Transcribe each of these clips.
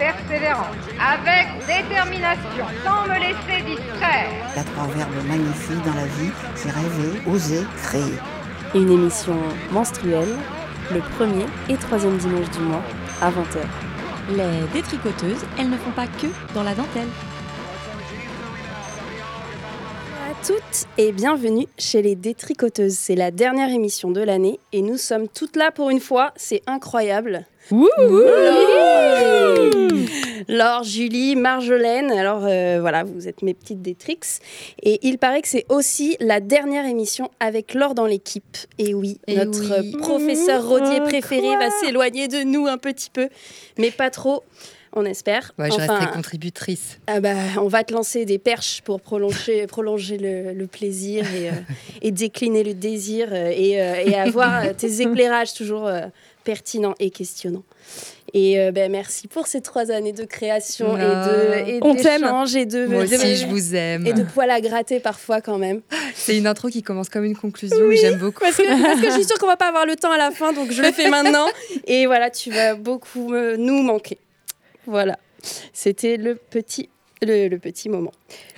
persévérance, avec détermination, sans me laisser distraire. Il y a trois verbes magnifiques dans la vie, c'est rêver, oser, créer. Une émission menstruelle, le premier et troisième dimanche du mois, à 20h. Les détricoteuses, elles ne font pas que dans la dentelle. Toutes et bienvenue chez les détricoteuses. C'est la dernière émission de l'année et nous sommes toutes là pour une fois, c'est incroyable. Laure, Julie, Marjolaine, alors euh, voilà, vous êtes mes petites Détrix. Et il paraît que c'est aussi la dernière émission avec Laure dans l'équipe. Et oui, Et notre oui. professeur Rodier Oh, préféré quoi va s'éloigner de nous un petit peu, mais pas trop. On espère. Ouais, je Enfin, resterai contributrice. ah bah, on va te lancer des perches pour prolonger, prolonger le, le plaisir et, euh, et décliner le désir euh, et, euh, et avoir tes éclairages toujours euh, pertinents et questionnants. Et euh, ben, merci pour ces trois années de création et de et On t'aime. d'échange et de, Moi de- aussi, je vous aime. et de poils à gratter parfois quand même. C'est une intro qui commence comme une conclusion, mais j'aime beaucoup. Parce que, parce que je suis sûre qu'on va pas avoir le temps à la fin, donc je le fais maintenant. Et voilà, tu vas beaucoup me- nous manquer. Voilà, c'était le petit, le, le petit moment.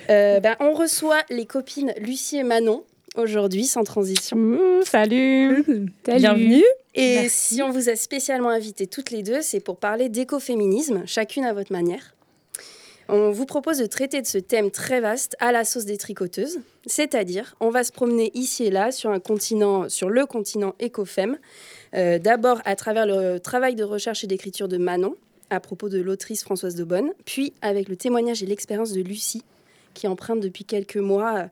Euh, ben, on reçoit les copines Lucie et Manon aujourd'hui, sans transition. Ouh, salut. Bienvenue. Et Merci. si on vous a spécialement invitées toutes les deux, c'est pour parler d'écoféminisme, chacune à votre manière. On vous propose de traiter de ce thème très vaste à la sauce des tricoteuses, c'est-à-dire on va se promener ici et là sur un continent, sur le continent écofème, euh, d'abord à travers le travail de recherche et d'écriture de Manon à propos de l'autrice Françoise de Bonne, puis avec le témoignage et l'expérience de Lucie qui emprunte depuis quelques mois euh,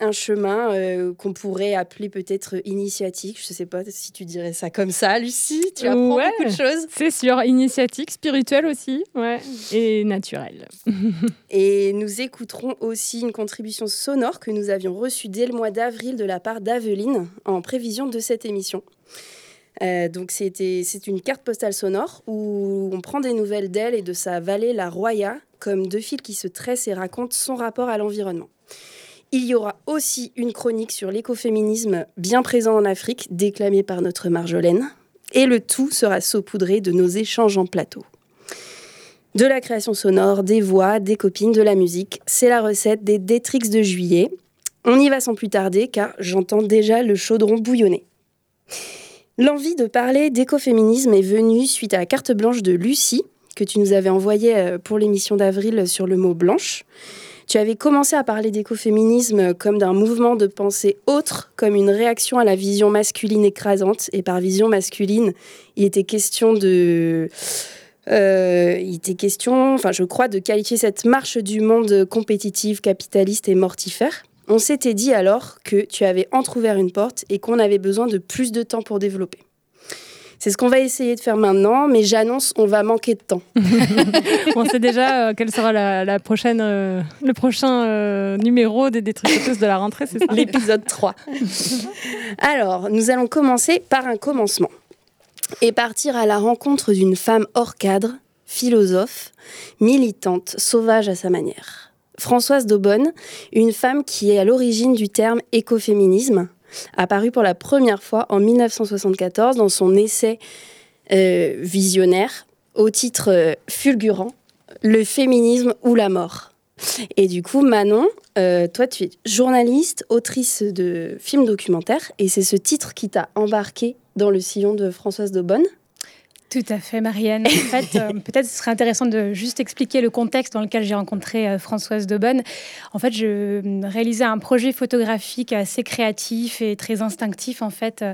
un chemin euh, qu'on pourrait appeler peut-être initiatique. Je ne sais pas si tu dirais ça comme ça, Lucie. Tu apprends Ouais. beaucoup de choses. C'est sûr, initiatique, spirituelle aussi, ouais, et naturelle. Et nous écouterons aussi une contribution sonore que nous avions reçue dès le mois d'avril de la part d'Aveline en prévision de cette émission. Euh, donc c'est une carte postale sonore où on prend des nouvelles d'elle et de sa vallée, la Roya, comme deux fils qui se tressent et racontent son rapport à l'environnement. Il y aura aussi une chronique sur l'écoféminisme bien présent en Afrique, déclamée par notre Marjolaine. Et le tout sera saupoudré de nos échanges en plateau. De la création sonore, des voix, des copines, de la musique, c'est la recette des Détrix de juillet. On y va sans plus tarder car j'entends déjà le chaudron bouillonner. L'envie de parler d'écoféminisme est venue suite à la carte blanche de Lucie que tu nous avais envoyée euh, pour l'émission d'avril sur le mot blanche. Tu avais commencé à parler d'écoféminisme comme d'un mouvement de pensée autre, comme une réaction à la vision masculine écrasante. Et par vision masculine, il était question de... euh, il était question, enfin je crois, de qualifier cette marche du monde compétitive, capitaliste et mortifère. On s'était dit alors que tu avais entrouvert une porte et qu'on avait besoin de plus de temps pour développer. C'est ce qu'on va essayer de faire maintenant, mais j'annonce, on va manquer de temps. On sait déjà euh, quel sera la, la prochaine, euh, le prochain euh, numéro des détricoteuses de la rentrée, c'est ça? L'épisode 3. Alors, nous allons commencer par un commencement et partir à la rencontre d'une femme hors cadre, philosophe, militante, sauvage à sa manière. Françoise Daubonne, une femme qui est à l'origine du terme écoféminisme, apparu pour la première fois en 1974 dans son essai euh, visionnaire au titre euh, fulgurant Le féminisme ou la mort. Et du coup, Manon, euh, toi, tu es journaliste, autrice de films documentaires, et c'est ce titre qui t'a embarqué dans le sillon de Françoise Daubonne? Tout à fait, Marianne. En fait, euh, peut-être ce serait intéressant de juste expliquer le contexte dans lequel j'ai rencontré euh, Françoise Daubonne. En fait, je euh, réalisais un projet photographique assez créatif et très instinctif, en fait, euh,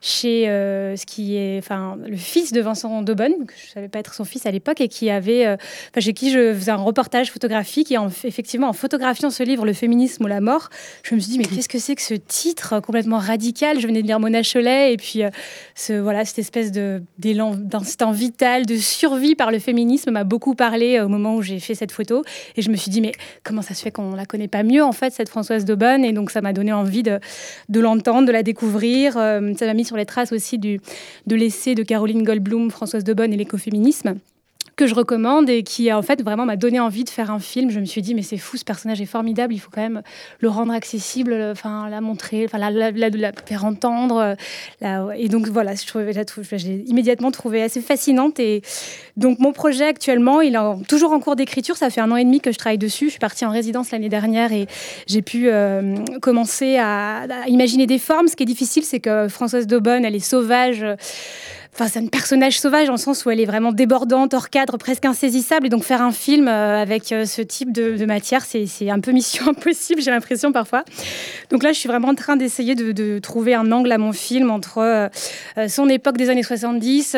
chez ce qui est, enfin, le fils de Vincent Daubonne, que je savais pas être son fils à l'époque, et qui avait, chez qui je faisais un reportage photographique. Et en, effectivement, en photographiant ce livre, Le féminisme ou la mort, je me suis dit, mais qu'est-ce que c'est que ce titre complètement radical? Je venais de lire Mona Cholet, et puis ce, voilà, cette espèce d'élan instinct vital de survie par le féminisme m'a beaucoup parlé au moment où j'ai fait cette photo. Et je me suis dit, mais comment ça se fait qu'on la connaît pas mieux, en fait, cette Françoise Daubonne? Et donc, ça m'a donné envie de, de l'entendre, de la découvrir. ça m'a mis sur les traces aussi du, de l'essai de Caroline Goldblum, Françoise Daubonne et l'écoféminisme que je recommande et qui en fait vraiment m'a donné envie de faire un film. Je me suis dit mais c'est fou, ce personnage est formidable, il faut quand même le rendre accessible, enfin la montrer, enfin la, la, la, faire entendre. et donc voilà, je trouvais, j'ai immédiatement trouvé assez fascinante. Et donc mon projet actuellement, il est toujours en cours d'écriture. Ça fait un an et demi que je travaille dessus. Je suis partie en résidence l'année dernière et j'ai pu euh, commencer à, à, imaginer des formes. Ce qui est difficile, c'est que Françoise Daubonne, elle est sauvage. Enfin, c'est un personnage sauvage en sens où elle est vraiment débordante, hors cadre, presque insaisissable. Et donc, faire un film euh, avec euh, ce type de, matière, c'est un peu mission impossible, j'ai l'impression parfois. Donc là, je suis vraiment en train d'essayer de, trouver un angle à mon film entre euh, son époque des années 70,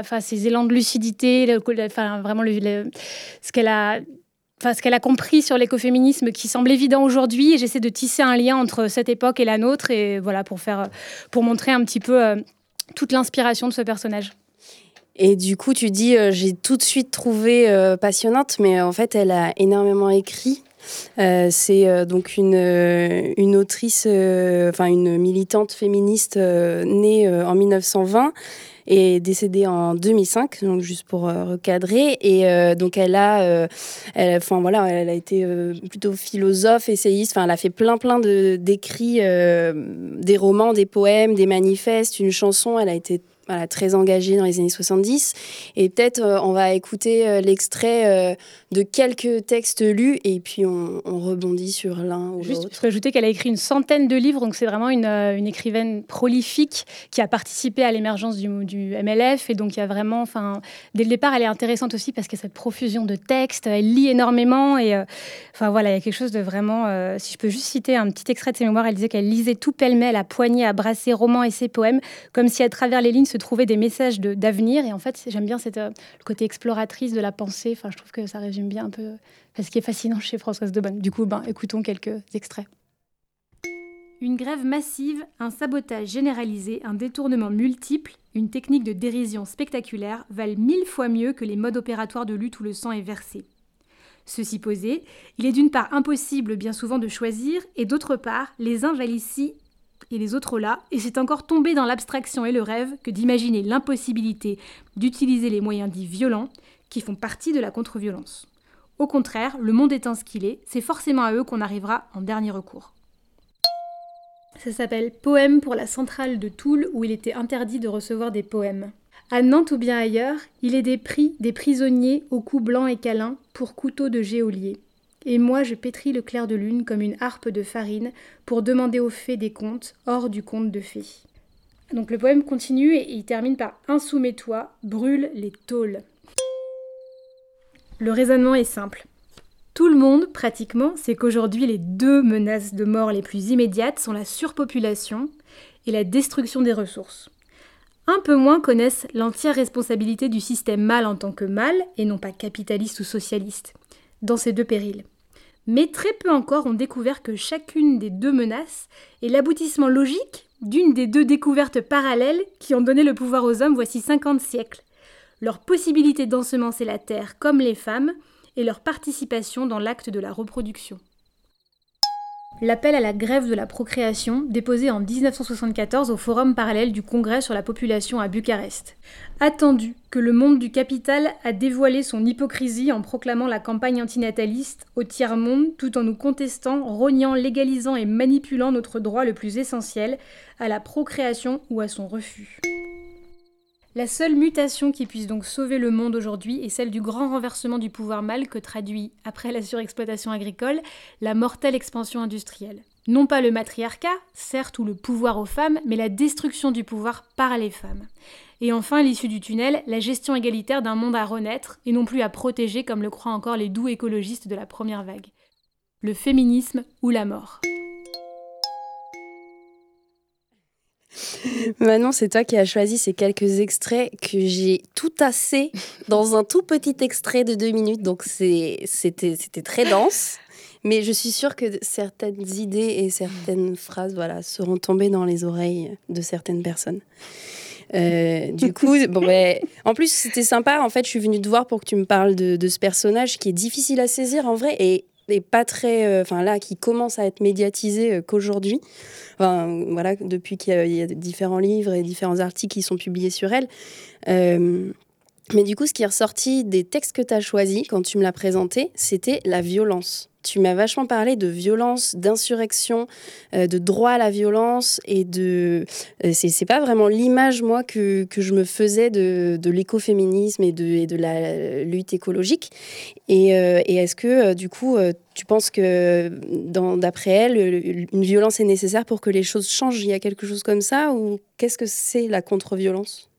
enfin, ses élans de lucidité, enfin, vraiment ce qu'elle a enfin, ce qu'elle a compris sur l'écoféminisme qui semble évident aujourd'hui. Et j'essaie de tisser un lien entre cette époque et la nôtre, et voilà, pour, faire, pour montrer un petit peu toute l'inspiration de ce personnage. Et du coup, tu dis, euh, j'ai tout de suite trouvé euh, passionnante, mais en fait, elle a énormément écrit. Euh, c'est donc une, une autrice, enfin une militante féministe née en 1920 et décédée en 2005, donc juste pour recadrer. Et donc elle a, enfin voilà, elle a été plutôt philosophe, essayiste. Enfin, elle a fait plein plein de d'écrits, des romans, des poèmes, des manifestes, une chanson. Elle a été voilà, très engagée dans les années 70. Et peut-être euh, on va écouter euh, l'extrait euh, de quelques textes lus et puis on, rebondit sur l'un ou l'autre. Juste, ajouter qu'elle a écrit une centaine de livres, donc c'est vraiment une, une, écrivaine prolifique qui a participé à l'émergence du, du, MLF. Et donc il y a vraiment, enfin, dès le départ, elle est intéressante aussi parce qu'il y a cette profusion de textes, elle lit énormément et enfin voilà, il y a quelque chose de vraiment. si je peux juste citer un petit extrait de ses mémoires, elle disait qu'elle lisait tout pêle-mêle à poignée, à brasser romans et ses poèmes, comme si à travers les lignes se trouver des messages d'avenir. Et en fait, j'aime bien cette, euh, le côté exploratrice de la pensée. Enfin, je trouve que ça résume bien un peu ce qui est fascinant chez Françoise de Bonne. Du coup, ben, écoutons quelques extraits. Une grève massive, un sabotage généralisé, un détournement multiple, une technique de dérision spectaculaire valent mille fois mieux que les modes opératoires de lutte où le sang est versé. Ceci posé, il est d'une part impossible bien souvent de choisir, et d'autre part, les uns valent ici et les autres là, et c'est encore tomber dans l'abstraction et le rêve que d'imaginer l'impossibilité d'utiliser les moyens dits violents qui font partie de la contre-violence. Au contraire, le monde étant ce qu'il est, c'est forcément à eux qu'on arrivera en dernier recours. Ça s'appelle Poème pour la centrale de Toul où il était interdit de recevoir des poèmes. À Nantes ou bien ailleurs, il est des prix des prisonniers au cou blanc et câlin pour couteau de géolier. Et moi je pétris le clair de lune comme une harpe de farine pour demander aux fées des contes hors du conte de fées. Donc le poème continue et il termine par Insoumets-toi, brûle les tôles. Le raisonnement est simple. Tout le monde, pratiquement, sait qu'aujourd'hui les deux menaces de mort les plus immédiates sont la surpopulation et la destruction des ressources. Un peu moins connaissent l'entière responsabilité du système mal en tant que mal, et non pas capitaliste ou socialiste dans ces deux périls. Mais très peu encore ont découvert que chacune des deux menaces est l'aboutissement logique d'une des deux découvertes parallèles qui ont donné le pouvoir aux hommes voici 50 siècles. Leur possibilité d'ensemencer la terre comme les femmes et leur participation dans l'acte de la reproduction l'appel à la grève de la procréation déposé en 1974 au Forum parallèle du Congrès sur la population à Bucarest. Attendu que le monde du capital a dévoilé son hypocrisie en proclamant la campagne antinataliste au tiers-monde tout en nous contestant, rognant, légalisant et manipulant notre droit le plus essentiel à la procréation ou à son refus. La seule mutation qui puisse donc sauver le monde aujourd'hui est celle du grand renversement du pouvoir mal que traduit, après la surexploitation agricole, la mortelle expansion industrielle. Non pas le matriarcat, certes, ou le pouvoir aux femmes, mais la destruction du pouvoir par les femmes. Et enfin, l'issue du tunnel, la gestion égalitaire d'un monde à renaître, et non plus à protéger comme le croient encore les doux écologistes de la première vague. Le féminisme ou la mort. Manon, c'est toi qui as choisi ces quelques extraits que j'ai tout assez dans un tout petit extrait de deux minutes. Donc c'était très dense. Mais je suis sûre que certaines idées et certaines phrases voilà, seront tombées dans les oreilles de certaines personnes. du coup, bon, ben, en plus, c'était sympa. En fait, je suis venue te voir pour que tu me parles de, de ce personnage qui est difficile à saisir en vrai et, pas très. Enfin, là, qui commence à être médiatisé qu'aujourd'hui. Enfin, voilà, depuis qu'il y, y, a différents livres et différents articles qui sont publiés sur elle. Mais du coup, ce qui est ressorti des textes que tu as choisis quand tu me l'as présenté, c'était la violence tu m'as vachement parlé de violence, d'insurrection, euh, de droit à la violence et de. Euh, c'est pas vraiment l'image, moi, que, je me faisais de, de l'écoféminisme et de, de la lutte écologique. Et, euh, et est-ce que, du coup, tu penses que, d'après elle, une violence est nécessaire pour que les choses changent? Il y a quelque chose comme ça? Ou qu'est-ce que c'est la contre-violence?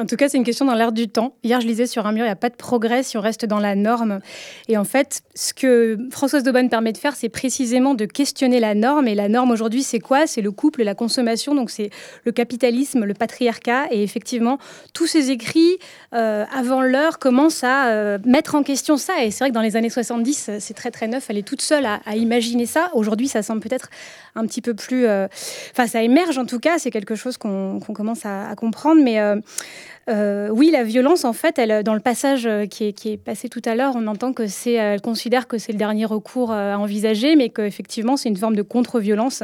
En tout cas, c'est une question dans l'air du temps. Hier, je lisais sur un mur, il n'y a pas de progrès si on reste dans la norme. Et en fait, ce que Françoise Daubonne permet de faire, c'est précisément de questionner la norme. Et la norme aujourd'hui, c'est quoi? C'est le couple, la consommation, donc c'est le capitalisme, le patriarcat. Et effectivement, tous ces écrits, euh, avant l'heure, commencent à euh, mettre en question ça. Et c'est vrai que dans les années 70, c'est très très neuf. Elle est toute seule à imaginer ça. Aujourd'hui, ça semble peut-être un petit peu plus... Euh, enfin, ça émerge en tout cas, c'est quelque chose qu'on commence à, comprendre. Mais... Euh, oui, la violence, en fait, elle, dans le passage euh, qui est, passé tout à l'heure, on entend que c'est, elle considère que c'est le dernier recours euh, à envisager, mais qu'effectivement, c'est une forme de contre-violence.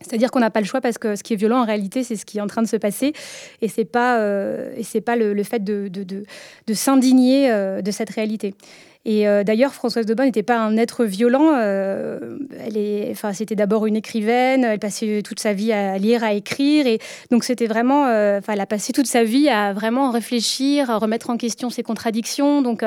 C'est-à-dire qu'on n'a pas le choix parce que ce qui est violent en réalité, c'est ce qui est en train de se passer et c'est pas euh, et pas le, fait de, s'indigner euh, de cette réalité. Et euh, d'ailleurs, Françoise de Bonne n'était pas un être violent. Euh, elle est, enfin, c'était d'abord une écrivaine. Elle passait toute sa vie à lire, à écrire, et donc c'était vraiment, euh, enfin, elle a passé toute sa vie à vraiment réfléchir, à remettre en question ses contradictions. Donc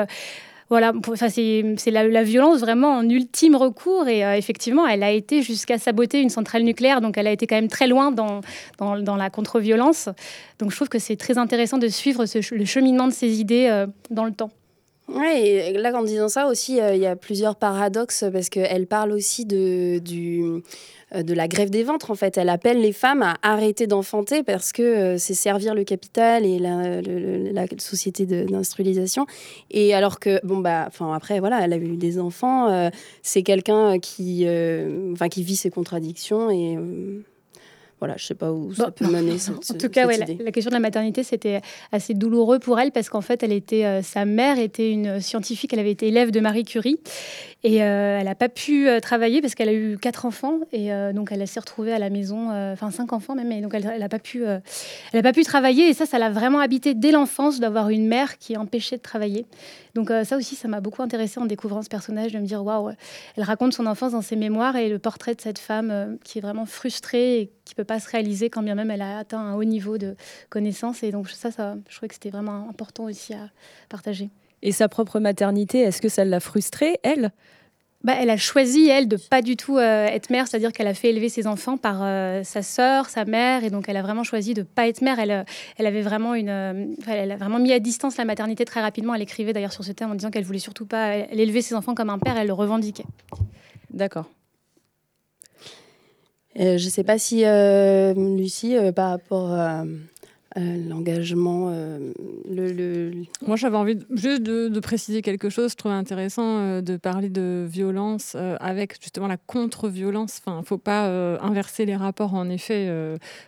voilà, c'est la, violence vraiment en ultime recours. Et effectivement, elle a été jusqu'à saboter une centrale nucléaire. Donc, elle a été quand même très loin dans, dans, la contre-violence. Donc, je trouve que c'est très intéressant de suivre le cheminement de ces idées dans le temps. Oui, là, en disant ça aussi, euh, il y a plusieurs paradoxes parce qu'elle parle aussi de, du, euh, de la grève des ventres, en fait. Elle appelle les femmes à arrêter d'enfanter parce que euh, c'est servir le capital et la, la société d'industrialisation. Et alors que, bon, bah, après, voilà, elle a eu des enfants, c'est quelqu'un qui, qui vit ses contradictions et voilà, je sais pas où ça bon, peut mener. Cette, en tout cas, ouais, la, la, question de la maternité, c'était assez douloureux pour elle parce qu'en fait, elle était, euh, sa mère était une scientifique, elle avait été élève de Marie Curie et euh, elle n'a pas pu euh, travailler parce qu'elle a eu quatre enfants et euh, donc elle s'est retrouvée à la maison, enfin cinq enfants même, et donc elle n'a pas pu, pas pu travailler et ça, ça l'a vraiment habité dès l'enfance d'avoir une mère qui empêchait de travailler. Donc ça aussi, ça m'a beaucoup intéressée en découvrant ce personnage, de me dire waouh, elle raconte son enfance dans ses mémoires et le portrait de cette femme qui est vraiment frustrée et qui peut pas se réaliser quand bien même elle a atteint un haut niveau de connaissance. Et donc ça, ça je trouvais que c'était vraiment important aussi à partager. Et sa propre maternité, est-ce que ça l'a frustrée, elle? Bah, elle a choisi, elle, de pas du tout euh, être mère, c'est-à-dire qu'elle a fait élever ses enfants par euh, sa sœur, sa mère, et donc elle a vraiment choisi de pas être mère. Elle, euh, elle avait vraiment une, euh, elle a vraiment mis à distance la maternité très rapidement. Elle écrivait d'ailleurs sur ce thème en disant qu'elle voulait surtout pas, elle élever ses enfants comme un père, elle le revendiquait. D'accord. je sais pas si Lucie, par rapport à euh, l'engagement. Euh, le, Moi, j'avais envie juste de, préciser quelque chose. Je trouvais intéressant euh, de parler de violence avec justement la contre-violence. Enfin, faut pas inverser les rapports. En effet,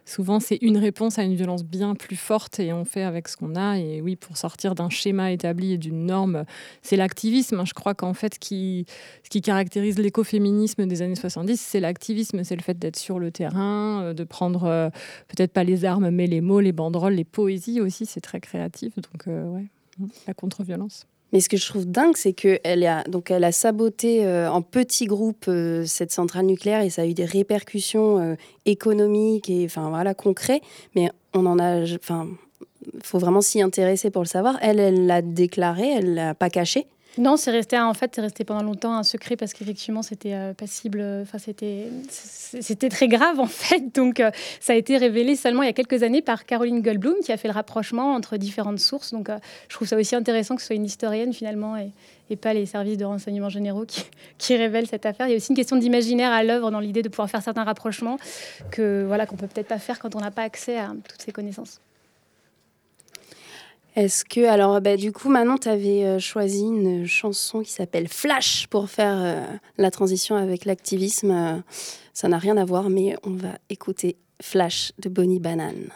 souvent, c'est une réponse à une violence bien plus forte et on fait avec ce qu'on a. Et oui, pour sortir d'un schéma établi et d'une norme, c'est l'activisme. Je crois qu'en fait, ce qui caractérise l'écoféminisme des années 70, c'est l'activisme. C'est le fait d'être sur le terrain, de prendre peut-être pas les armes, mais les mots, les bandes les poésies aussi, c'est très créatif. Donc, euh, ouais, la contre-violence. Mais ce que je trouve dingue, c'est qu'elle a, donc elle a saboté euh, en petits groupes euh, cette centrale nucléaire et ça a eu des répercussions économiques et enfin voilà concrets. Mais on en a, enfin, faut vraiment s'y intéresser pour le savoir. Elle, elle l'a déclaré, elle l'a pas caché. Non, c'est resté en fait, c'est resté pendant longtemps un secret parce qu'effectivement c'était euh, passible. Enfin, c'était c'était très grave en fait. Donc euh, ça a été révélé seulement il y a quelques années par Caroline Goldblum qui a fait le rapprochement entre différentes sources. Donc euh, je trouve ça aussi intéressant que ce soit une historienne finalement et, pas les services de renseignement généraux qui, qui révèlent cette affaire. Il y a aussi une question d'imaginaire à l'œuvre dans l'idée de pouvoir faire certains rapprochements que voilà qu'on peut peut-être pas faire quand on n'a pas accès à toutes ces connaissances. Est-ce que, alors, bah, du coup, maintenant, tu avais euh, choisi une chanson qui s'appelle Flash pour faire euh, la transition avec l'activisme. Euh, ça n'a rien à voir, mais on va écouter Flash de Bonnie Banane.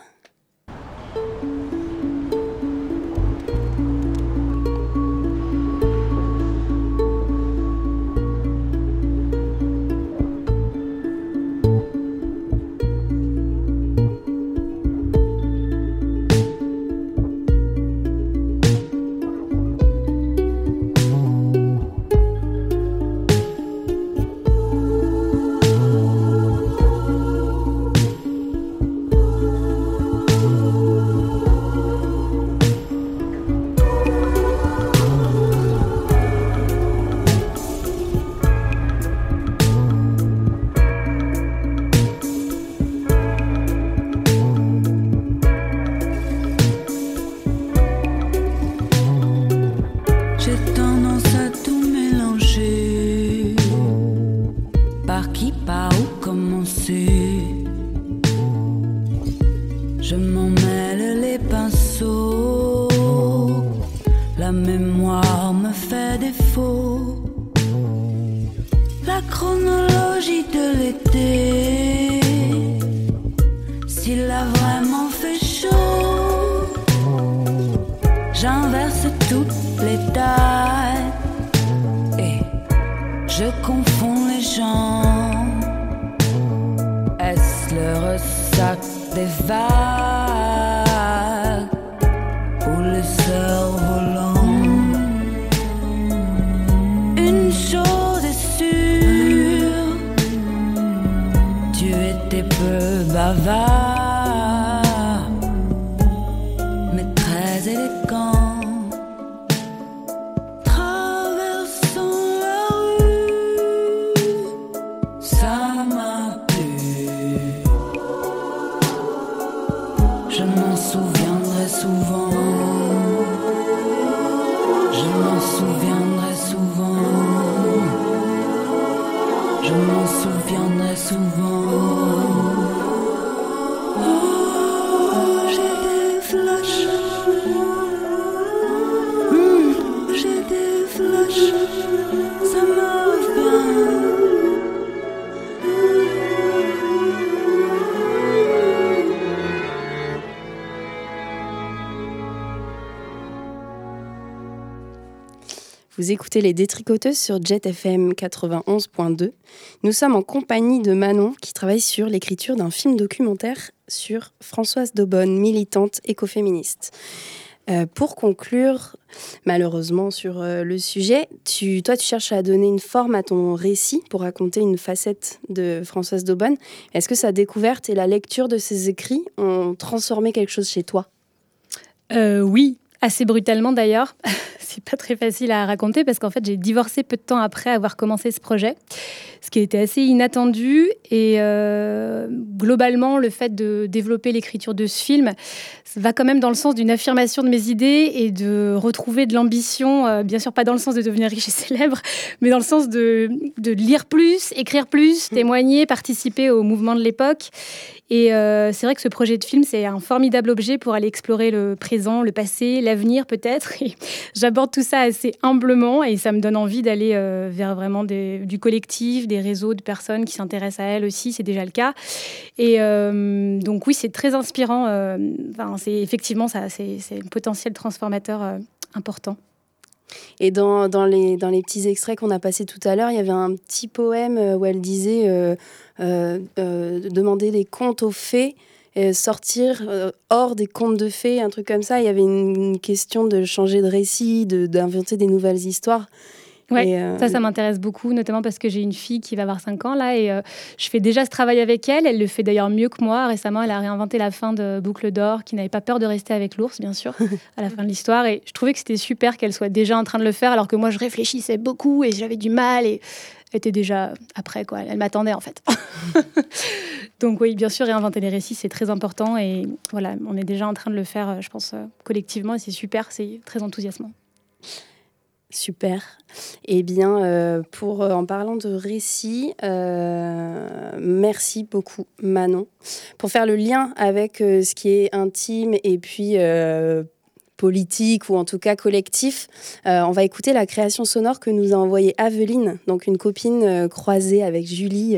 Vous écoutez les détricoteuses sur Jet FM 91.2. Nous sommes en compagnie de Manon qui travaille sur l'écriture d'un film documentaire sur Françoise Daubonne, militante écoféministe. Euh, pour conclure, malheureusement, sur euh, le sujet, tu, toi, tu cherches à donner une forme à ton récit pour raconter une facette de Françoise Daubonne. Est-ce que sa découverte et la lecture de ses écrits ont transformé quelque chose chez toi? Euh, oui, assez brutalement d'ailleurs. C'est pas très facile à raconter parce qu'en fait j'ai divorcé peu de temps après avoir commencé ce projet, ce qui a été assez inattendu et euh, globalement le fait de développer l'écriture de ce film va quand même dans le sens d'une affirmation de mes idées et de retrouver de l'ambition, euh, bien sûr pas dans le sens de devenir riche et célèbre, mais dans le sens de, de lire plus, écrire plus, témoigner, participer au mouvement de l'époque. Et euh, c'est vrai que ce projet de film, c'est un formidable objet pour aller explorer le présent, le passé, l'avenir peut-être. Et j'aborde tout ça assez humblement et ça me donne envie d'aller vers vraiment des- du collectif, des réseaux de personnes qui s'intéressent à elle aussi, c'est déjà le cas. Et euh, donc oui, c'est très inspirant. euh, Enfin, c'est effectivement ça, c'est un potentiel transformateur euh, important. Et dans, les, petits extraits qu'on a passés tout à l'heure, il y avait un petit poème où elle disait demander des contes aux fées, sortir hors des contes de fées, un truc comme ça. Il y avait une, question de changer de récit, d'inventer des nouvelles histoires. Ouais, Et, euh, ça, ça m'intéresse beaucoup, notamment parce que j'ai une fille qui va avoir 5 ans là et euh, je fais déjà ce travail avec elle. Elle le fait d'ailleurs mieux que moi. Récemment, elle a réinventé la fin de Boucle d'Or, qui n'avait pas peur de rester avec l'ours, bien sûr, à la fin de l'histoire. Et je trouvais que c'était super qu'elle soit déjà en train de le faire, alors que moi, je réfléchissais beaucoup et j'avais du mal et elle était déjà après, quoi. Elle m'attendait en fait. Donc oui, bien sûr, réinventer les récits, c'est très important et voilà, on est déjà en train de le faire, euh, je pense, collectivement et c'est super, c'est très enthousiasmant. Super. Eh bien, euh, pour euh, en parlant de récit, euh, merci beaucoup Manon pour faire le lien avec ce qui est intime et puis politique ou en tout cas collectif. On va écouter la création sonore que nous a envoyée Aveline, donc une copine croisée avec Julie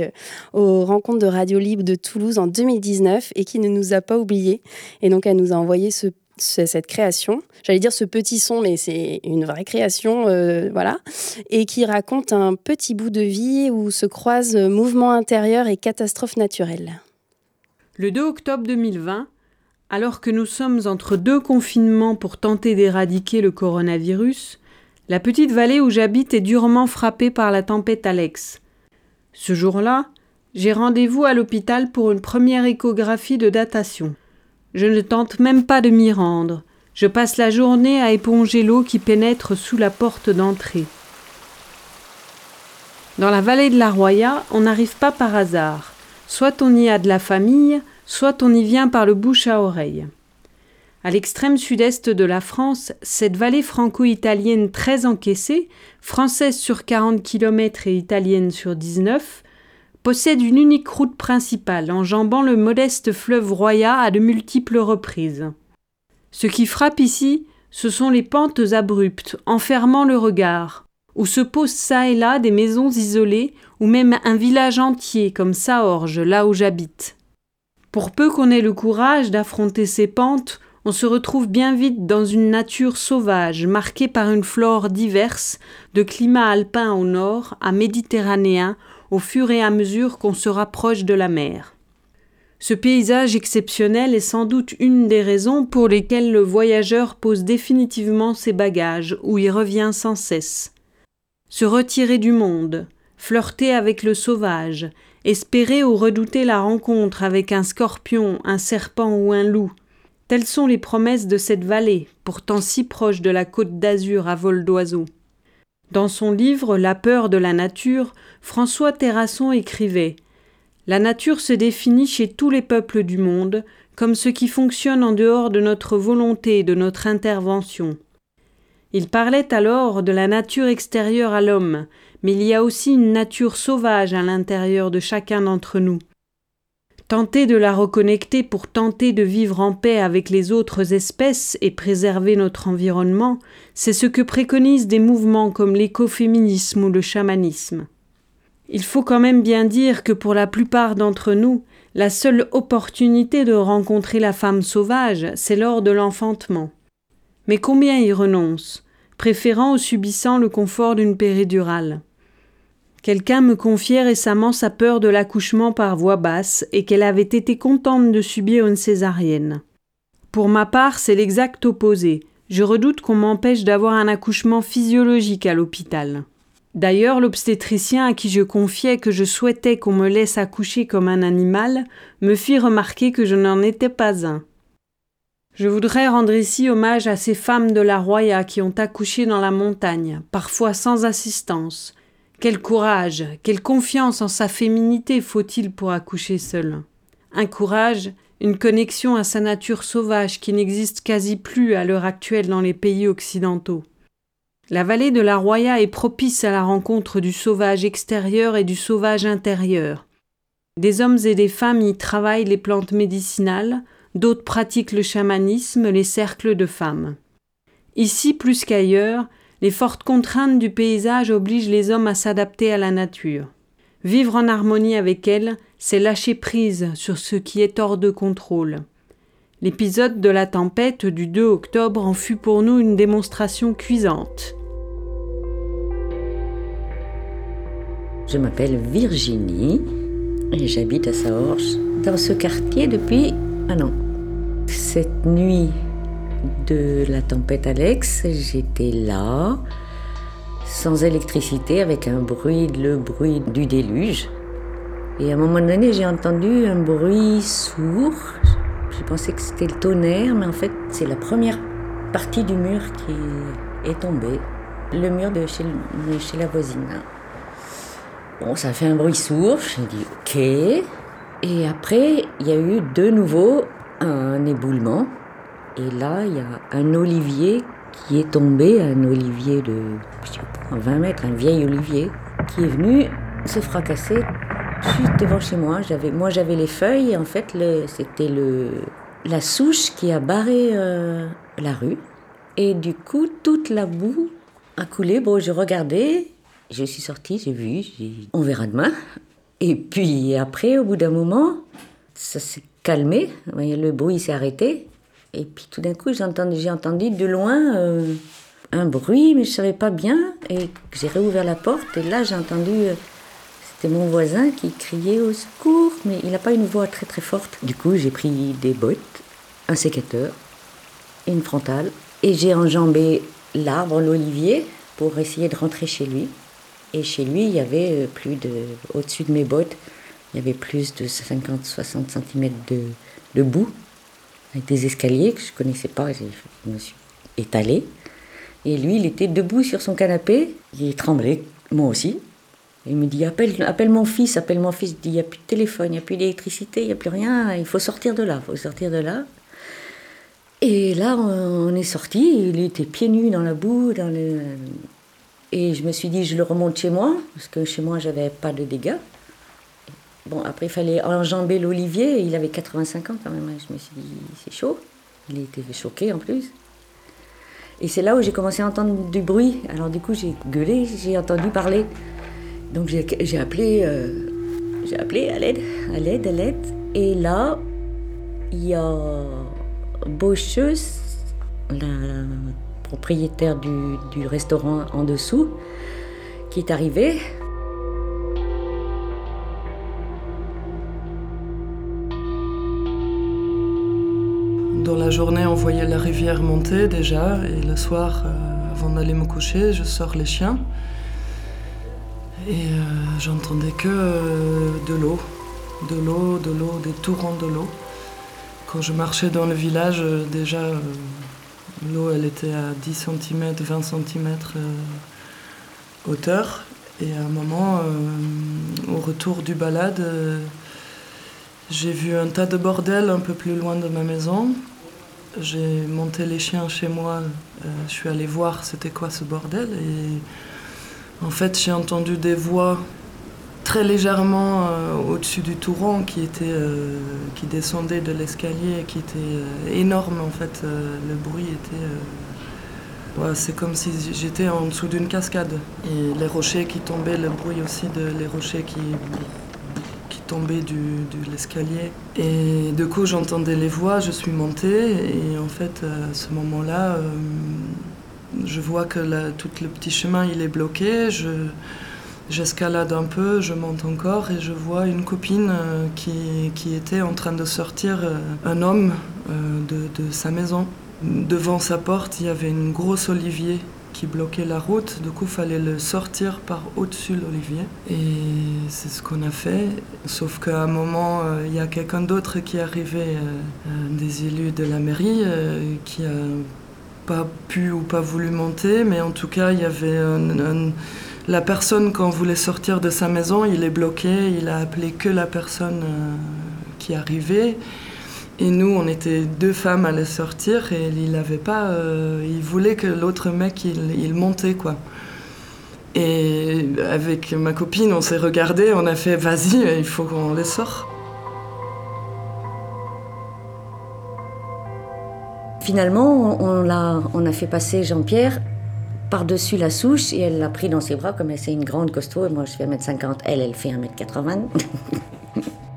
aux rencontres de Radio Libre de Toulouse en 2019 et qui ne nous a pas oubliés. Et donc elle nous a envoyé ce- cette création. J'allais dire ce petit son, mais c'est une vraie création, euh, voilà, et qui raconte un petit bout de vie où se croisent mouvement intérieur et catastrophe naturelle. Le 2 octobre 2020, alors que nous sommes entre deux confinements pour tenter d'éradiquer le coronavirus, la petite vallée où j'habite est durement frappée par la tempête Alex. Ce jour-là, j'ai rendez-vous à l'hôpital pour une première échographie de datation. Je ne tente même pas de m'y rendre. Je passe la journée à éponger l'eau qui pénètre sous la porte d'entrée. Dans la vallée de la Roya, on n'arrive pas par hasard. Soit on y a de la famille, soit on y vient par le bouche à oreille. À l'extrême sud-est de la France, cette vallée franco-italienne très encaissée, française sur 40 km et italienne sur 19, possède une unique route principale enjambant le modeste fleuve Roya à de multiples reprises. Ce qui frappe ici, ce sont les pentes abruptes, enfermant le regard, où se posent çà et là des maisons isolées, ou même un village entier comme Saorge, là où j'habite. Pour peu qu'on ait le courage d'affronter ces pentes, on se retrouve bien vite dans une nature sauvage, marquée par une flore diverse, de climat alpin au nord à méditerranéen, au fur et à mesure qu'on se rapproche de la mer. Ce paysage exceptionnel est sans doute une des raisons pour lesquelles le voyageur pose définitivement ses bagages, où il revient sans cesse. Se retirer du monde, flirter avec le sauvage, espérer ou redouter la rencontre avec un scorpion, un serpent ou un loup, telles sont les promesses de cette vallée, pourtant si proche de la côte d'Azur à vol d'oiseau. Dans son livre La peur de la nature, François Terrasson écrivait La nature se définit chez tous les peuples du monde comme ce qui fonctionne en dehors de notre volonté de notre intervention. Il parlait alors de la nature extérieure à l'homme, mais il y a aussi une nature sauvage à l'intérieur de chacun d'entre nous. Tenter de la reconnecter pour tenter de vivre en paix avec les autres espèces et préserver notre environnement, c'est ce que préconisent des mouvements comme l'écoféminisme ou le chamanisme. Il faut quand même bien dire que pour la plupart d'entre nous, la seule opportunité de rencontrer la femme sauvage, c'est lors de l'enfantement. Mais combien y renoncent, préférant ou subissant le confort d'une péridurale? Quelqu'un me confiait récemment sa peur de l'accouchement par voix basse et qu'elle avait été contente de subir une césarienne. Pour ma part, c'est l'exact opposé. Je redoute qu'on m'empêche d'avoir un accouchement physiologique à l'hôpital. D'ailleurs, l'obstétricien à qui je confiais que je souhaitais qu'on me laisse accoucher comme un animal me fit remarquer que je n'en étais pas un. Je voudrais rendre ici hommage à ces femmes de la Roya qui ont accouché dans la montagne, parfois sans assistance, quel courage, quelle confiance en sa féminité faut-il pour accoucher seul Un courage, une connexion à sa nature sauvage qui n'existe quasi plus à l'heure actuelle dans les pays occidentaux. La vallée de la Roya est propice à la rencontre du sauvage extérieur et du sauvage intérieur. Des hommes et des femmes y travaillent les plantes médicinales, d'autres pratiquent le chamanisme, les cercles de femmes. Ici, plus qu'ailleurs, les fortes contraintes du paysage obligent les hommes à s'adapter à la nature. Vivre en harmonie avec elle, c'est lâcher prise sur ce qui est hors de contrôle. L'épisode de la tempête du 2 octobre en fut pour nous une démonstration cuisante. Je m'appelle Virginie et j'habite à Saorge, dans ce quartier depuis un an. Cette nuit, de la tempête Alex, j'étais là, sans électricité, avec un bruit, le bruit du déluge. Et à un moment donné, j'ai entendu un bruit sourd. J'ai pensé que c'était le tonnerre, mais en fait, c'est la première partie du mur qui est tombée. Le mur de chez, chez la voisine. Bon, ça a fait un bruit sourd. J'ai dit OK. Et après, il y a eu de nouveau un éboulement. Et là, il y a un olivier qui est tombé, un olivier de je sais pas, 20 mètres, un vieil olivier, qui est venu se fracasser juste devant chez moi. J'avais, moi, j'avais les feuilles, et en fait, c'était le, la souche qui a barré euh, la rue. Et du coup, toute la boue a coulé. Bon, je regardais, je suis sortie, j'ai vu, j'ai... on verra demain. Et puis après, au bout d'un moment, ça s'est calmé, le bruit s'est arrêté. Et puis tout d'un coup, j'ai entendu, entendu de loin euh, un bruit, mais je ne savais pas bien. Et j'ai réouvert la porte, et là, j'ai entendu. Euh, c'était mon voisin qui criait au secours, mais il n'a pas une voix très très forte. Du coup, j'ai pris des bottes, un sécateur, une frontale, et j'ai enjambé l'arbre, l'olivier, pour essayer de rentrer chez lui. Et chez lui, il y avait euh, plus de. Au-dessus de mes bottes, il y avait plus de 50-60 cm de, de boue avec des escaliers que je connaissais pas. Je me suis étalée. Et lui, il était debout sur son canapé. Il tremblait, moi aussi. Il me dit appelle, appelle mon fils, appelle mon fils. Dis il n'y a plus de téléphone, il n'y a plus d'électricité, il n'y a plus rien. Il faut sortir de là, il faut sortir de là. Et là, on est sorti. Il était pieds nus dans la boue, dans le... Et je me suis dit, je le remonte chez moi, parce que chez moi, j'avais pas de dégâts. Bon, après, il fallait enjamber l'olivier. Il avait 85 ans quand même. Je me suis dit, c'est chaud. Il était choqué en plus. Et c'est là où j'ai commencé à entendre du bruit. Alors du coup, j'ai gueulé, j'ai entendu parler. Donc j'ai appelé, euh, j'ai appelé à l'aide, à l'aide, à l'aide. Et là, il y a Beaucheuse, la propriétaire du, du restaurant en dessous, qui est arrivée. Dans la journée, on voyait la rivière monter déjà, et le soir, euh, avant d'aller me coucher, je sors les chiens. Et euh, j'entendais que euh, de l'eau, de l'eau, de l'eau, des torrents de l'eau. Quand je marchais dans le village, déjà, l'eau, elle était à 10 cm, 20 cm hauteur. Et à un moment, au retour du balade, j'ai vu un tas de bordel un peu plus loin de ma maison. J'ai monté les chiens chez moi, euh, je suis allée voir c'était quoi ce bordel et en fait j'ai entendu des voix très légèrement euh, au-dessus du touron qui, était, euh, qui descendait de l'escalier, qui était énorme en fait. le bruit était... c'est comme si j'étais en dessous d'une cascade. Et les rochers qui tombaient, le bruit aussi de rochers qui tombé du, de l'escalier. Et du coup, j'entendais les voix, je suis montée. Et en fait, à ce moment-là, euh, je vois que tout le petit chemin, il est bloqué. Je, j'escalade un peu, je monte encore et je vois une copine euh, qui, qui, était en train de sortir euh, un homme de, de sa maison. Devant sa porte, il y avait une grosse olivier qui bloquait la route. Du coup, fallait le sortir par au-dessus de l'olivier. Et c'est ce qu'on a fait. Sauf qu'à un moment, euh, il y a quelqu'un d'autre qui est arrivé, euh, des élus de la mairie, euh, qui a pas pu ou pas voulu monter. Mais en tout cas, il y avait la personne, quand voulait sortir de sa maison, il est bloqué. Il a appelé que la personne qui arrivait. Et nous, on était deux femmes à le sortir et il avait pas. Euh, il voulait que l'autre mec il, il, montait quoi. Et avec ma copine, on s'est regardé, on a fait vas-y, il faut qu'on les sorte. Finalement, on, a, on a fait passer Jean-Pierre par-dessus la souche et elle l'a pris dans ses bras comme elle c'est une grande costaud. Et moi, je fais 1m50, elle, elle fait 1m80.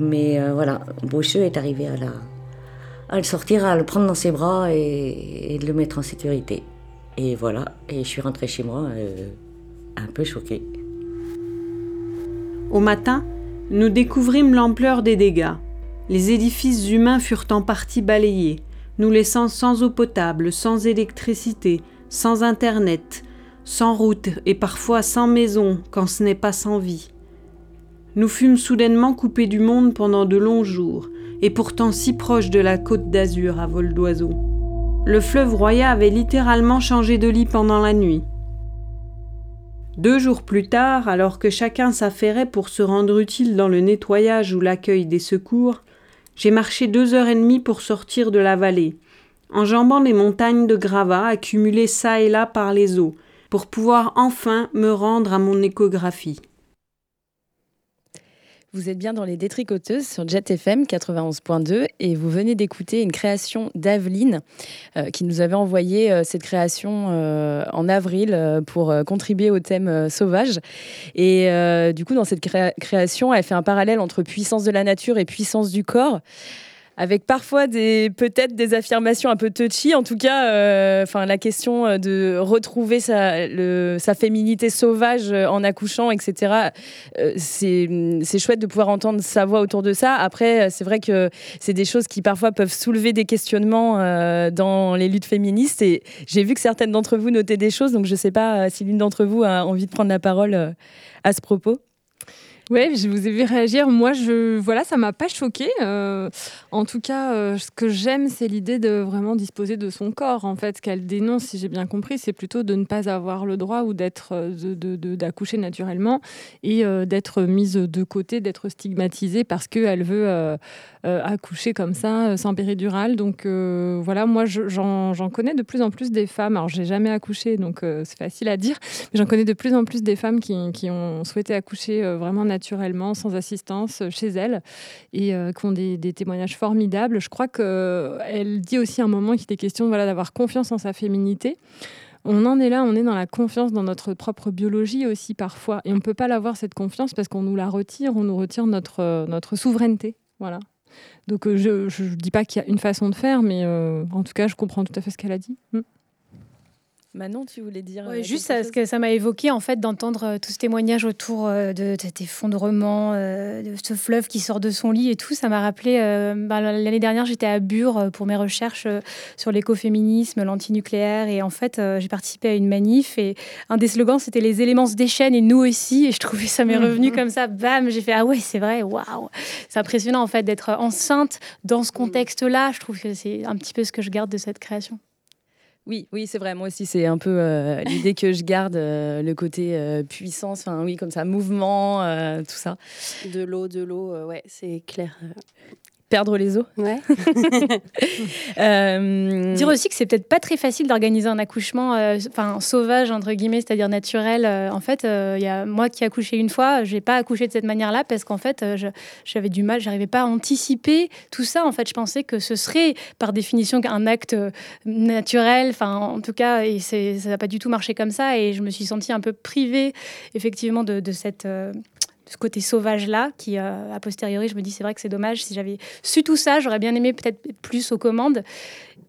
Mais euh, voilà, Beaucheux est arrivé à, la, le sortir, à le prendre dans ses bras et, de le mettre en sécurité. Et voilà, et je suis rentrée chez moi euh, un peu choquée. Au matin, nous découvrîmes l'ampleur des dégâts. Les édifices humains furent en partie balayés, nous laissant sans eau potable, sans électricité, sans internet, sans route et parfois sans maison quand ce n'est pas sans vie. Nous fûmes soudainement coupés du monde pendant de longs jours, et pourtant si proches de la côte d'Azur à vol d'oiseau. Le fleuve Roya avait littéralement changé de lit pendant la nuit. Deux jours plus tard, alors que chacun s'affairait pour se rendre utile dans le nettoyage ou l'accueil des secours, j'ai marché deux heures et demie pour sortir de la vallée, enjambant les montagnes de gravats accumulées çà et là par les eaux, pour pouvoir enfin me rendre à mon échographie. Vous êtes bien dans les détricoteuses sur Jet FM 91.2 et vous venez d'écouter une création d'Aveline euh, qui nous avait envoyé euh, cette création euh, en avril pour contribuer au thème sauvage. Et du coup, dans cette création, elle fait un parallèle entre puissance de la nature et puissance du corps avec parfois des peut-être des affirmations un peu touchy. En tout cas, euh, enfin la question euh, de retrouver sa, féminité sauvage euh, en accouchant, etc. c'est chouette de pouvoir entendre sa voix autour de ça. Après, c'est vrai que c'est des choses qui parfois peuvent soulever des questionnements dans les luttes féministes. Et j'ai vu que certaines d'entre vous notaient des choses, donc je ne sais pas si l'une d'entre vous a envie de prendre la parole à ce propos. Oui, je vous ai vu réagir. Moi, je, voilà, ça m'a pas choqué. Euh, en tout cas, euh, ce que j'aime, c'est l'idée de vraiment disposer de son corps. En fait, ce qu'elle dénonce, si j'ai bien compris, c'est plutôt de ne pas avoir le droit ou d'être, euh, d'accoucher naturellement et d'être mise de côté, d'être stigmatisée parce qu'elle veut accoucher comme ça, sans péridurale. Donc voilà, moi, j'en connais de plus en plus des femmes. Alors, j'ai jamais accouché, donc c'est facile à dire, j'en connais de plus en plus des femmes qui, qui ont souhaité accoucher vraiment naturellement naturellement, sans assistance, euh, chez elle, et euh, qui ont des, témoignages formidables. Je crois qu'elle dit aussi un moment qu'il était question voilà, d'avoir confiance en sa féminité. On en est là, on est dans la confiance dans notre propre biologie aussi parfois. Et on ne peut pas l'avoir, cette confiance, parce qu'on nous la retire, on nous retire notre, euh, notre souveraineté. Voilà. Donc je ne dis pas qu'il y a une façon de faire, mais en tout cas, je comprends tout à fait ce qu'elle a dit. Mm. Manon, tu voulais dire euh, Juste parce que ça m'a évoqué en fait d'entendre euh, tout ce témoignage autour euh, de, cet effondrement, de ce fleuve qui sort de son lit et tout. Ça m'a rappelé, bah, l'année dernière j'étais à Bure pour mes recherches sur l'écoféminisme, l'antinucléaire et en fait j'ai participé à une manif et un des slogans c'était les éléments se déchaînent et nous aussi et je trouvais ça m'est revenu comme ça, bam, j'ai fait ah ouais c'est vrai, waouh, c'est impressionnant en fait d'être enceinte dans ce contexte-là. Je trouve que c'est un petit peu ce que je garde de cette création. Oui, oui, c'est vrai. Moi aussi, c'est un peu euh, l'idée que je garde, euh, le côté euh, puissance, enfin oui, comme ça, mouvement, tout ça. De l'eau, de l'eau, ouais, c'est clair perdre les os. Ouais. euh... Dire aussi que c'est peut-être pas très facile d'organiser un accouchement, euh, enfin sauvage entre guillemets, c'est-à-dire naturel. Euh, en fait, il euh, y a moi qui ai accouché une fois, j'ai pas accouché de cette manière-là parce qu'en fait, j'avais du mal, j'arrivais pas à anticiper tout ça. En fait, je pensais que ce serait par définition un acte naturel. Enfin, en tout cas, et ça n'a pas du tout marché comme ça. Et je me suis sentie un peu privée effectivement de, de cette ce côté sauvage-là, qui, euh, a posteriori, je me dis, c'est vrai que c'est dommage. Si j'avais su tout ça, j'aurais bien aimé peut-être plus aux commandes.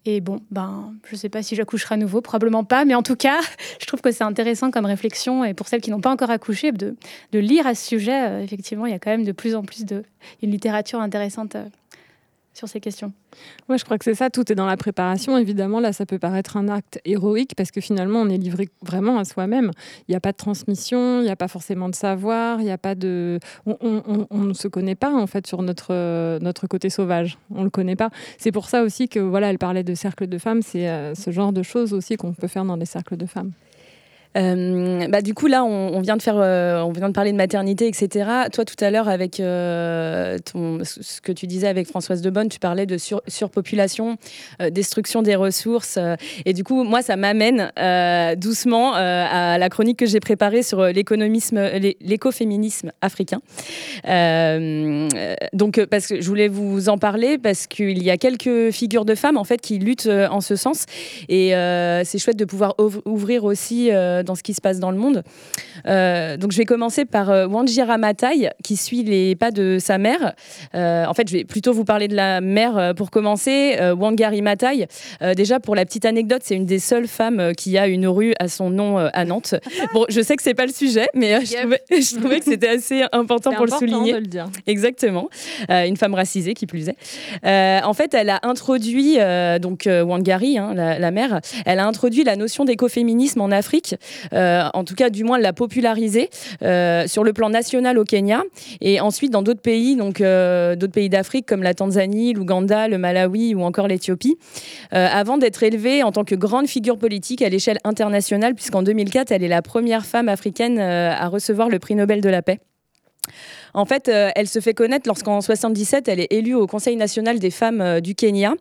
Et bon, ben, je ne sais pas si j'accoucherai à nouveau, probablement pas, mais en tout cas, je trouve que c'est intéressant comme réflexion. Et pour celles qui n'ont pas encore accouché, de, de lire à ce sujet, euh, effectivement, il y a quand même de plus en plus de une littérature intéressante euh, sur ces questions. Moi, je crois que c'est ça, tout est dans la préparation. Évidemment, là, ça peut paraître un acte héroïque parce que finalement, on est livré vraiment à soi-même. Il n'y a pas de transmission, il n'y a pas forcément de savoir, il n'y a pas de. On, ne se connaît pas, en fait, sur notre, notre côté sauvage. On ne le connaît pas. C'est pour ça aussi que, voilà, elle parlait de cercle de femmes. C'est euh, ce genre de choses aussi qu'on peut faire dans des cercles de femmes. Euh, bah, du coup, là, on, vient de faire, euh, on vient de parler de maternité, etc. Toi, tout à l'heure, avec euh, ce que tu disais avec Françoise Debonne, tu parlais de surpopulation, destruction des ressources. et du coup, moi, ça m'amène doucement à la chronique que j'ai préparée sur l'économisme, l'écoféminisme africain. donc, parce que je voulais vous en parler parce qu'il y a quelques figures de femmes en fait qui luttent en ce sens. Et c'est chouette de pouvoir ouvrir aussi dans ce qui se passe dans le monde. Euh, donc je vais commencer par euh, Wanjira Matai, qui suit les pas de sa mère. Euh, en fait, je vais plutôt vous parler de la mère pour commencer. Wangari Matai, déjà pour la petite anecdote, c'est une des seules femmes qui a une rue à son nom à Nantes. Bon, je sais que c'est pas le sujet, mais je trouvais, que c'était assez important pour le souligner. De le dire. Exactement. une femme racisée qui plus est. en fait, elle a introduit, donc Wangari, hein, la, la, mère, elle a introduit la notion d'écoféminisme en Afrique euh, en tout cas du moins l'a popularisé euh, sur le plan national au Kenya et ensuite dans d'autres pays, donc euh, d'autres pays d'Afrique comme la Tanzanie, l'Ouganda, le Malawi ou encore l'Éthiopie, avant d'être élevée en tant que grande figure politique à l'échelle internationale, puisqu'en 2004, elle est la première femme africaine à recevoir le prix Nobel de la paix. En fait, euh, elle se fait connaître lorsqu'en 77, elle est élue au Conseil national des femmes euh, du Kenya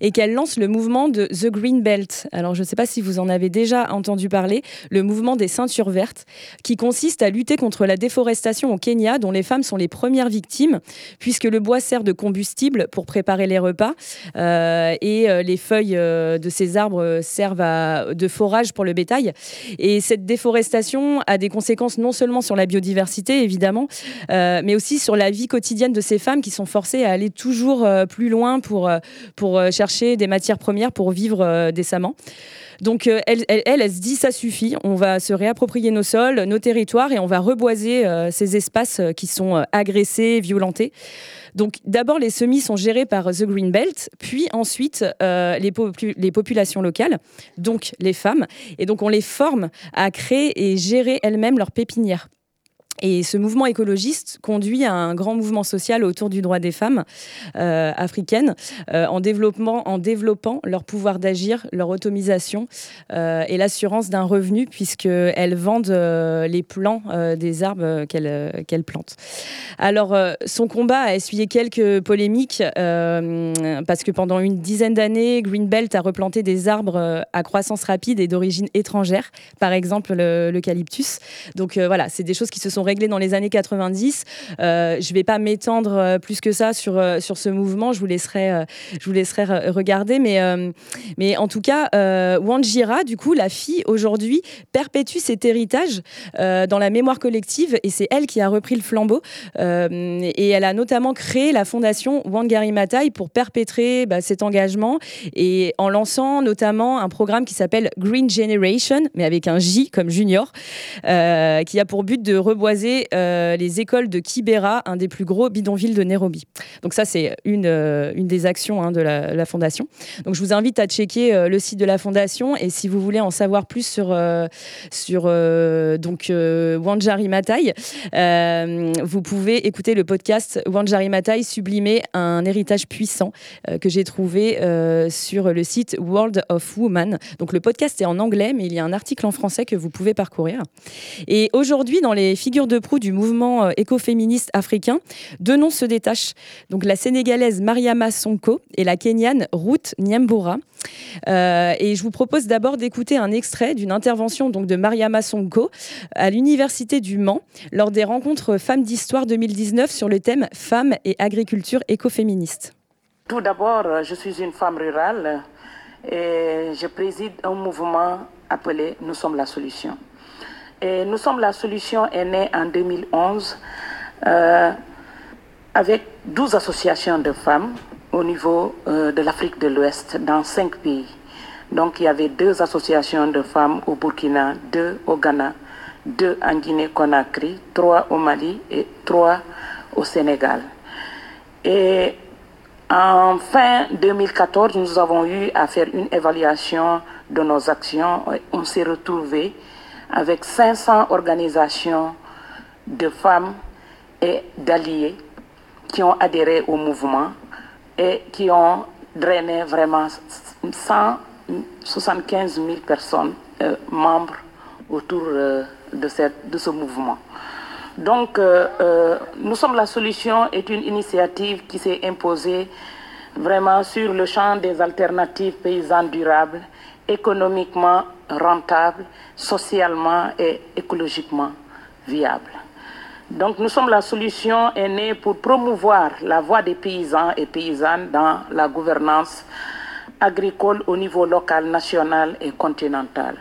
et qu'elle lance le mouvement de The Green Belt. Alors, je ne sais pas si vous en avez déjà entendu parler, le mouvement des ceintures vertes, qui consiste à lutter contre la déforestation au Kenya, dont les femmes sont les premières victimes, puisque le bois sert de combustible pour préparer les repas euh, et les feuilles de ces arbres servent de forage pour le bétail. Et cette déforestation a des conséquences non seulement sur la biodiversité, évidemment, mais aussi sur la vie quotidienne de ces femmes qui sont forcées à aller toujours euh, plus loin pour, euh, pour chercher des matières premières pour vivre décemment. Donc elle, elle, elle, se dit ça suffit, on va se réapproprier nos sols, nos territoires et on va reboiser ces espaces qui sont agressés, violentés. Donc d'abord les semis sont gérés par The Green Belt, puis ensuite les, les populations locales, donc les femmes, et donc on les forme à créer et gérer elles-mêmes leurs pépinières. Et ce mouvement écologiste conduit à un grand mouvement social autour du droit des femmes euh, africaines euh, en, développement, en développant leur pouvoir d'agir, leur automisation euh, et l'assurance d'un revenu puisqu'elles vendent les plants des arbres qu'elles qu'elles plantent. Alors, son combat a essuyé quelques polémiques parce que pendant une dizaine d'années, Greenbelt a replanté des arbres à croissance rapide et d'origine étrangère, par exemple l'eucalyptus. Donc voilà, c'est des choses qui se sont réglé dans les années 90. Euh, je ne vais pas m'étendre euh, plus que ça sur, euh, sur ce mouvement. Je vous laisserai, je vous laisserai regarder. Mais, mais en tout cas, Wanjira, du coup, la fille, aujourd'hui, perpétue cet héritage dans la mémoire collective et c'est elle qui a repris le flambeau. et elle a notamment créé la fondation Wangari Maathai pour perpétrer bah, cet engagement et en lançant notamment un programme qui s'appelle Green Generation, mais avec un J comme junior, qui a pour but de reboiser euh, les écoles de Kibera, un des plus gros bidonvilles de Nairobi. Donc ça, c'est une, euh, une des actions hein, de la, fondation. Donc je vous invite à checker euh, le site de la fondation et si vous voulez en savoir plus sur, sur donc, Wanjari Matai, vous pouvez écouter le podcast Wanjari Matai, sublimer un héritage puissant que j'ai trouvé sur le site World of Woman. Donc le podcast est en anglais, mais il y a un article en français que vous pouvez parcourir. Et aujourd'hui, dans les figures de proue du mouvement euh, écoféministe africain, deux noms se détachent. Donc la sénégalaise Mariama Sonko et la kenyane Ruth Nyambura. Euh, et je vous propose d'abord d'écouter un extrait d'une intervention donc de Mariama Sonko à l'université du Mans lors des rencontres Femmes d'Histoire 2019 sur le thème Femmes et agriculture écoféministe. Tout d'abord, je suis une femme rurale et je préside un mouvement appelé Nous sommes la solution. Nous sommes la solution est née en 2011 euh, avec 12 associations de femmes au niveau euh, de l'Afrique de l'Ouest dans cinq pays. Donc il y avait deux associations de femmes au Burkina, deux au Ghana, deux en Guinée-Conakry, trois au Mali et trois au Sénégal. Et en fin 2014, nous avons eu à faire une évaluation de nos actions. On s'est retrouvés avec 500 organisations de femmes et d'alliés qui ont adhéré au mouvement et qui ont drainé vraiment 175 000 personnes euh, membres autour euh, de, ce mouvement. Donc, euh, Nous sommes la solution est une initiative qui s'est imposée vraiment sur le champ des alternatives paysannes durables, économiquement rentable, socialement et écologiquement viable. Donc nous sommes la solution est née pour promouvoir la voix des paysans et paysannes dans la gouvernance agricole au niveau local, national et continental.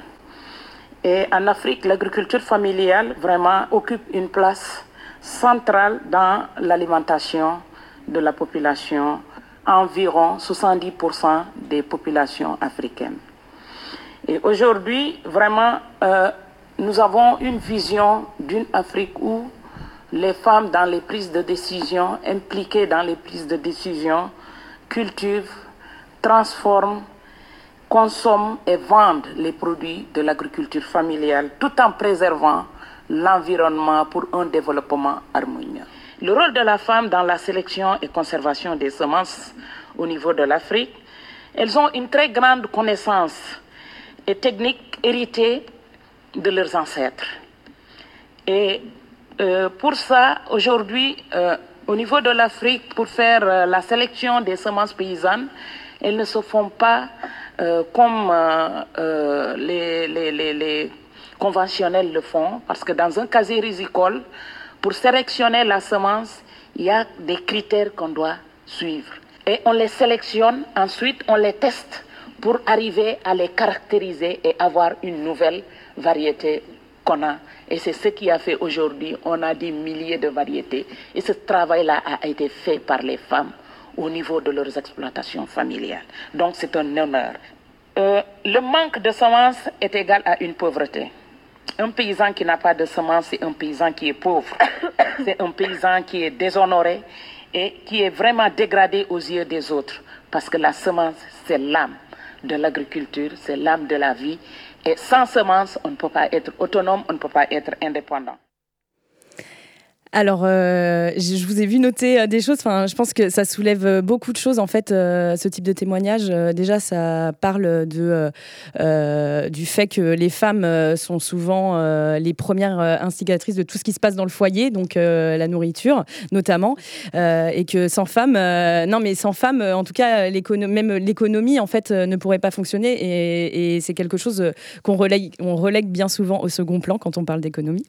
Et en Afrique, l'agriculture familiale vraiment occupe une place centrale dans l'alimentation de la population, environ 70% des populations africaines. Et aujourd'hui, vraiment, euh, nous avons une vision d'une Afrique où les femmes dans les prises de décision, impliquées dans les prises de décision, cultivent, transforment, consomment et vendent les produits de l'agriculture familiale tout en préservant l'environnement pour un développement harmonieux. Le rôle de la femme dans la sélection et conservation des semences au niveau de l'Afrique, elles ont une très grande connaissance et techniques héritées de leurs ancêtres. Et euh, pour ça, aujourd'hui, euh, au niveau de l'Afrique, pour faire euh, la sélection des semences paysannes, elles ne se font pas comme les, conventionnels le font, parce que dans un casier risicole, pour sélectionner la semence, il y a des critères qu'on doit suivre. Et on les sélectionne, ensuite on les teste pour arriver à les caractériser et avoir une nouvelle variété qu'on a. Et c'est ce qui a fait aujourd'hui, on a des milliers de variétés. Et ce travail-là a été fait par les femmes au niveau de leurs exploitations familiales. Donc c'est un honneur. Euh, le manque de semences est égal à une pauvreté. Un paysan qui n'a pas de semences, c'est un paysan qui est pauvre. c'est un paysan qui est déshonoré et qui est vraiment dégradé aux yeux des autres. Parce que la semence, c'est l'âme de l'agriculture, c'est l'âme de la vie. Et sans semences, on ne peut pas être autonome, on ne peut pas être indépendant. Alors, euh, je vous ai vu noter euh, des choses. Enfin, je pense que ça soulève euh, beaucoup de choses en fait. ce type de témoignage, déjà, ça parle du fait que les femmes sont souvent les premières instigatrices de tout ce qui se passe dans le foyer, donc la nourriture notamment, et que sans femmes, non mais sans femmes, en tout cas, même l'économie en fait ne pourrait pas fonctionner. Et, et c'est quelque chose qu'on relègue, on relègue bien souvent au second plan quand on parle d'économie.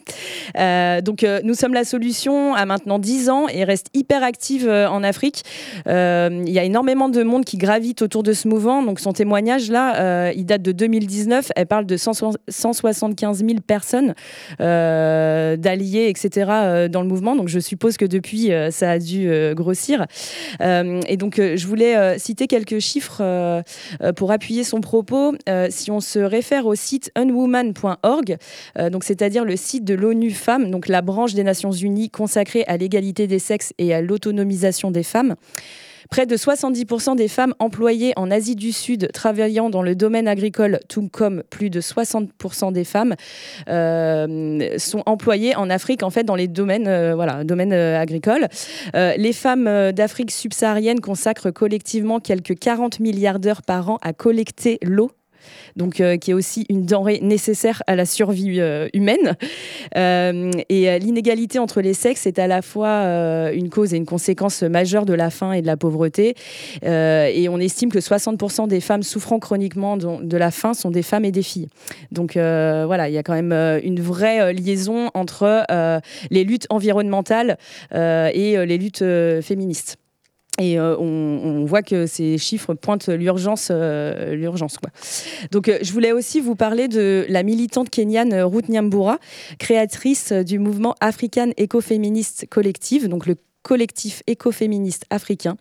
donc, nous sommes la solution a maintenant 10 ans et reste hyper active euh, en Afrique. Euh, il y a énormément de monde qui gravite autour de ce mouvement. Donc son témoignage là, euh, il date de 2019. Elle parle de 175 000 personnes d'alliés, etc. dans le mouvement. Donc je suppose que depuis, ça a dû grossir. et donc je voulais citer quelques chiffres pour appuyer son propos. si on se réfère au site unwoman.org, c'est-à-dire le site de l'ONU Femmes, donc la branche des Nations Unies consacré à l'égalité des sexes et à l'autonomisation des femmes. Près de 70% des femmes employées en Asie du Sud travaillant dans le domaine agricole, tout comme plus de 60% des femmes euh, sont employées en Afrique, en fait, dans les domaines, euh, voilà, euh, agricoles. les femmes d'Afrique subsaharienne consacrent collectivement quelques 40 milliards d'heures par an à collecter l'eau donc euh, qui est aussi une denrée nécessaire à la survie euh, humaine. Euh, et l'inégalité entre les sexes est à la fois une cause et une conséquence majeure de la faim et de la pauvreté. et on estime que 60% des femmes souffrant chroniquement de la faim sont des femmes et des filles. Donc voilà, il y a quand même une vraie liaison entre les luttes environnementales et les luttes féministes. Et euh, on, voit que ces chiffres pointent l'urgence. Euh, l'urgence Donc, euh, je voulais aussi vous parler de la militante kenyane Ruth Nyambura, créatrice du mouvement African Écoféministe Collective, donc le collectif écoféministe africain,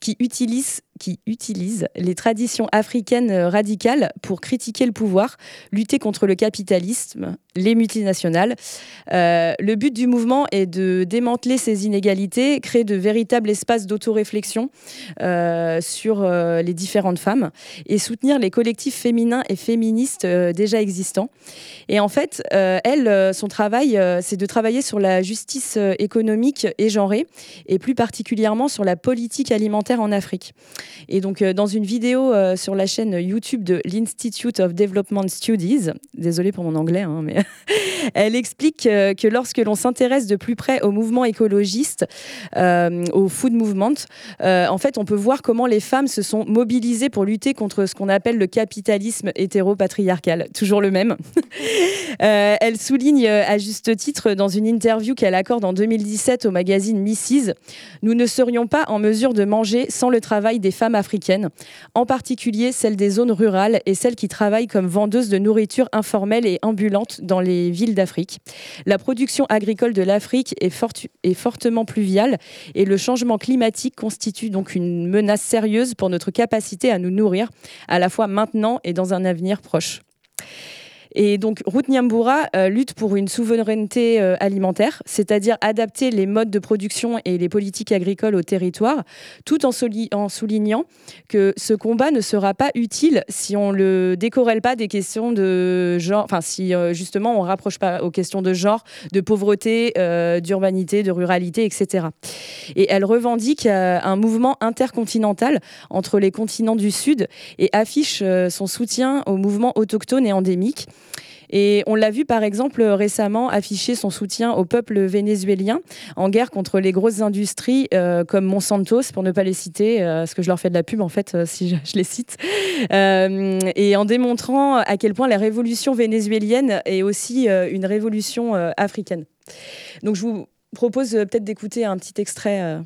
qui utilise qui utilise les traditions africaines radicales pour critiquer le pouvoir, lutter contre le capitalisme, les multinationales. Euh, le but du mouvement est de démanteler ces inégalités, créer de véritables espaces d'autoréflexion euh, sur euh, les différentes femmes et soutenir les collectifs féminins et féministes déjà existants. Et en fait, elle, son travail, c'est de travailler sur la justice économique et genrée, et plus particulièrement sur la politique alimentaire en Afrique. Et donc, euh, dans une vidéo euh, sur la chaîne YouTube de l'Institute of Development Studies, désolée pour mon anglais, hein, mais elle explique euh, que lorsque l'on s'intéresse de plus près au mouvement écologiste, au food movement, en fait, on peut voir comment les femmes se sont mobilisées pour lutter contre ce qu'on appelle le capitalisme hétéro-patriarcal. Toujours le même. elle souligne à juste titre dans une interview qu'elle accorde en 2017 au magazine Mrs. Nous ne serions pas en mesure de manger sans le travail des femmes africaines, en particulier celles des zones rurales et celles qui travaillent comme vendeuses de nourriture informelle et ambulante dans les villes d'Afrique. La production agricole de l'Afrique est, est fortement pluviale et le changement climatique constitue donc une menace sérieuse pour notre capacité à nous nourrir, à la fois maintenant et dans un avenir proche. Et donc, Ruth Nyambura euh, lutte pour une souveraineté euh, alimentaire, c'est-à-dire adapter les modes de production et les politiques agricoles au territoire, tout en, soulignant que ce combat ne sera pas utile si on le décorrèle pas des questions de genre, enfin, si euh, justement on rapproche pas aux questions de genre, de pauvreté, d'urbanité, de ruralité, etc. Et elle revendique un mouvement intercontinental entre les continents du Sud et affiche son soutien au mouvement autochtone et endémique. Et on l'a vu par exemple récemment afficher son soutien au peuple vénézuélien en guerre contre les grosses industries euh, comme Monsantos, pour ne pas les citer, euh, parce que je leur fais de la pub en fait euh, si je, les cite, et en démontrant à quel point la révolution vénézuélienne est aussi une révolution africaine. Donc je vous propose peut-être d'écouter un petit extrait.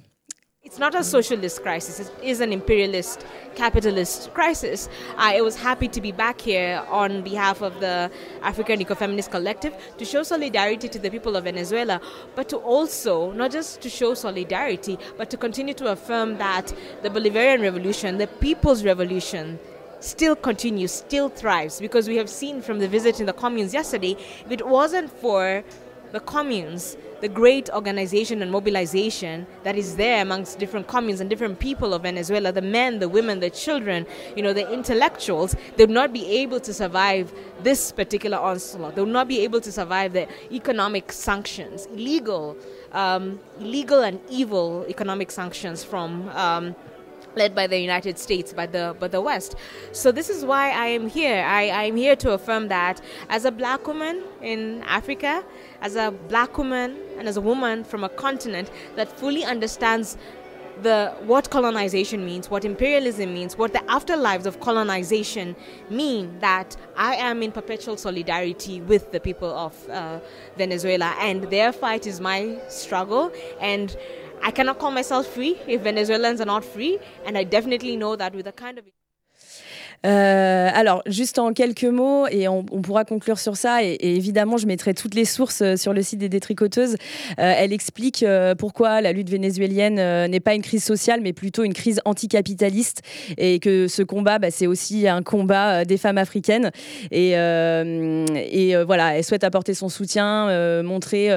It's not a socialist crisis, it is an imperialist, capitalist crisis. I was happy to be back here on behalf of the African Ecofeminist Collective to show solidarity to the people of Venezuela, but to also, not just to show solidarity, but to continue to affirm that the Bolivarian Revolution, the People's Revolution, still continues, still thrives, because we have seen from the visit in the communes yesterday, if it wasn't for the communes, the great organization and mobilization that is there amongst different communes and different people of Venezuela, the men, the women, the children, you know, the intellectuals, they would not be able to survive this particular onslaught. They would not be able to survive the economic sanctions, illegal, um, illegal and evil economic sanctions from. Um, led by the United States, by the by the West. So this is why I am here. I, I am here to affirm that as a black woman in Africa, as a black woman and as a woman from a continent that fully understands the what colonization means, what imperialism means, what the afterlives of colonization mean, that I am in perpetual solidarity with the people of uh, Venezuela, and their fight is my struggle. And I cannot call myself free if Venezuelans are not free, and I definitely know that with the kind of Euh, alors, juste en quelques mots, et on, pourra conclure sur ça, et, évidemment, je mettrai toutes les sources euh, sur le site des détricoteuses. Euh, elle explique pourquoi la lutte vénézuélienne n'est pas une crise sociale, mais plutôt une crise anticapitaliste, et que ce combat, bah, c'est aussi un combat des femmes africaines. Et, voilà, elle souhaite apporter son soutien, montrer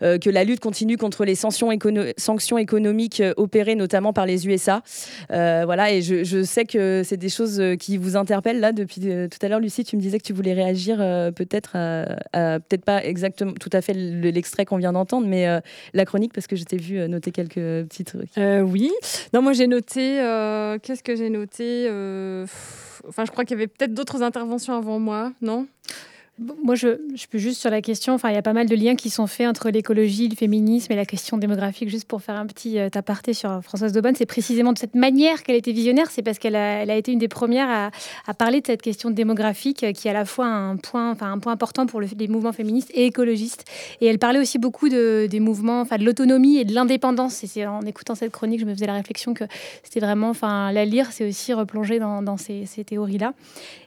que la lutte continue contre les sanctions, écono sanctions économiques opérées notamment par les USA. voilà, et je sais que c'est des choses qui vous interpelle là depuis euh, tout à l'heure, Lucie. Tu me disais que tu voulais réagir euh, peut-être à, peut-être pas exactement tout à fait l'extrait qu'on vient d'entendre, mais euh, la chronique parce que je t'ai vu noter quelques petits trucs. oui. Non, moi j'ai noté. Qu'est-ce que j'ai noté Enfin, je crois qu'il y avait peut-être d'autres interventions avant moi, non? Moi, je, peux juste sur la question, enfin, il y a pas mal de liens qui sont faits entre l'écologie, le féminisme et la question démographique. Juste pour faire un petit euh, aparté sur Françoise Daubonne, c'est précisément de cette manière qu'elle était visionnaire, c'est parce qu'elle a, été une des premières à, parler de cette question démographique euh, qui est à la fois un point, enfin, un point important pour le, les mouvements féministes et écologistes. Et elle parlait aussi beaucoup de, des mouvements, enfin, de l'autonomie et de l'indépendance. Et c'est en écoutant cette chronique, je me faisais la réflexion que c'était vraiment, enfin, la lire, c'est aussi replonger dans, ces théories-là.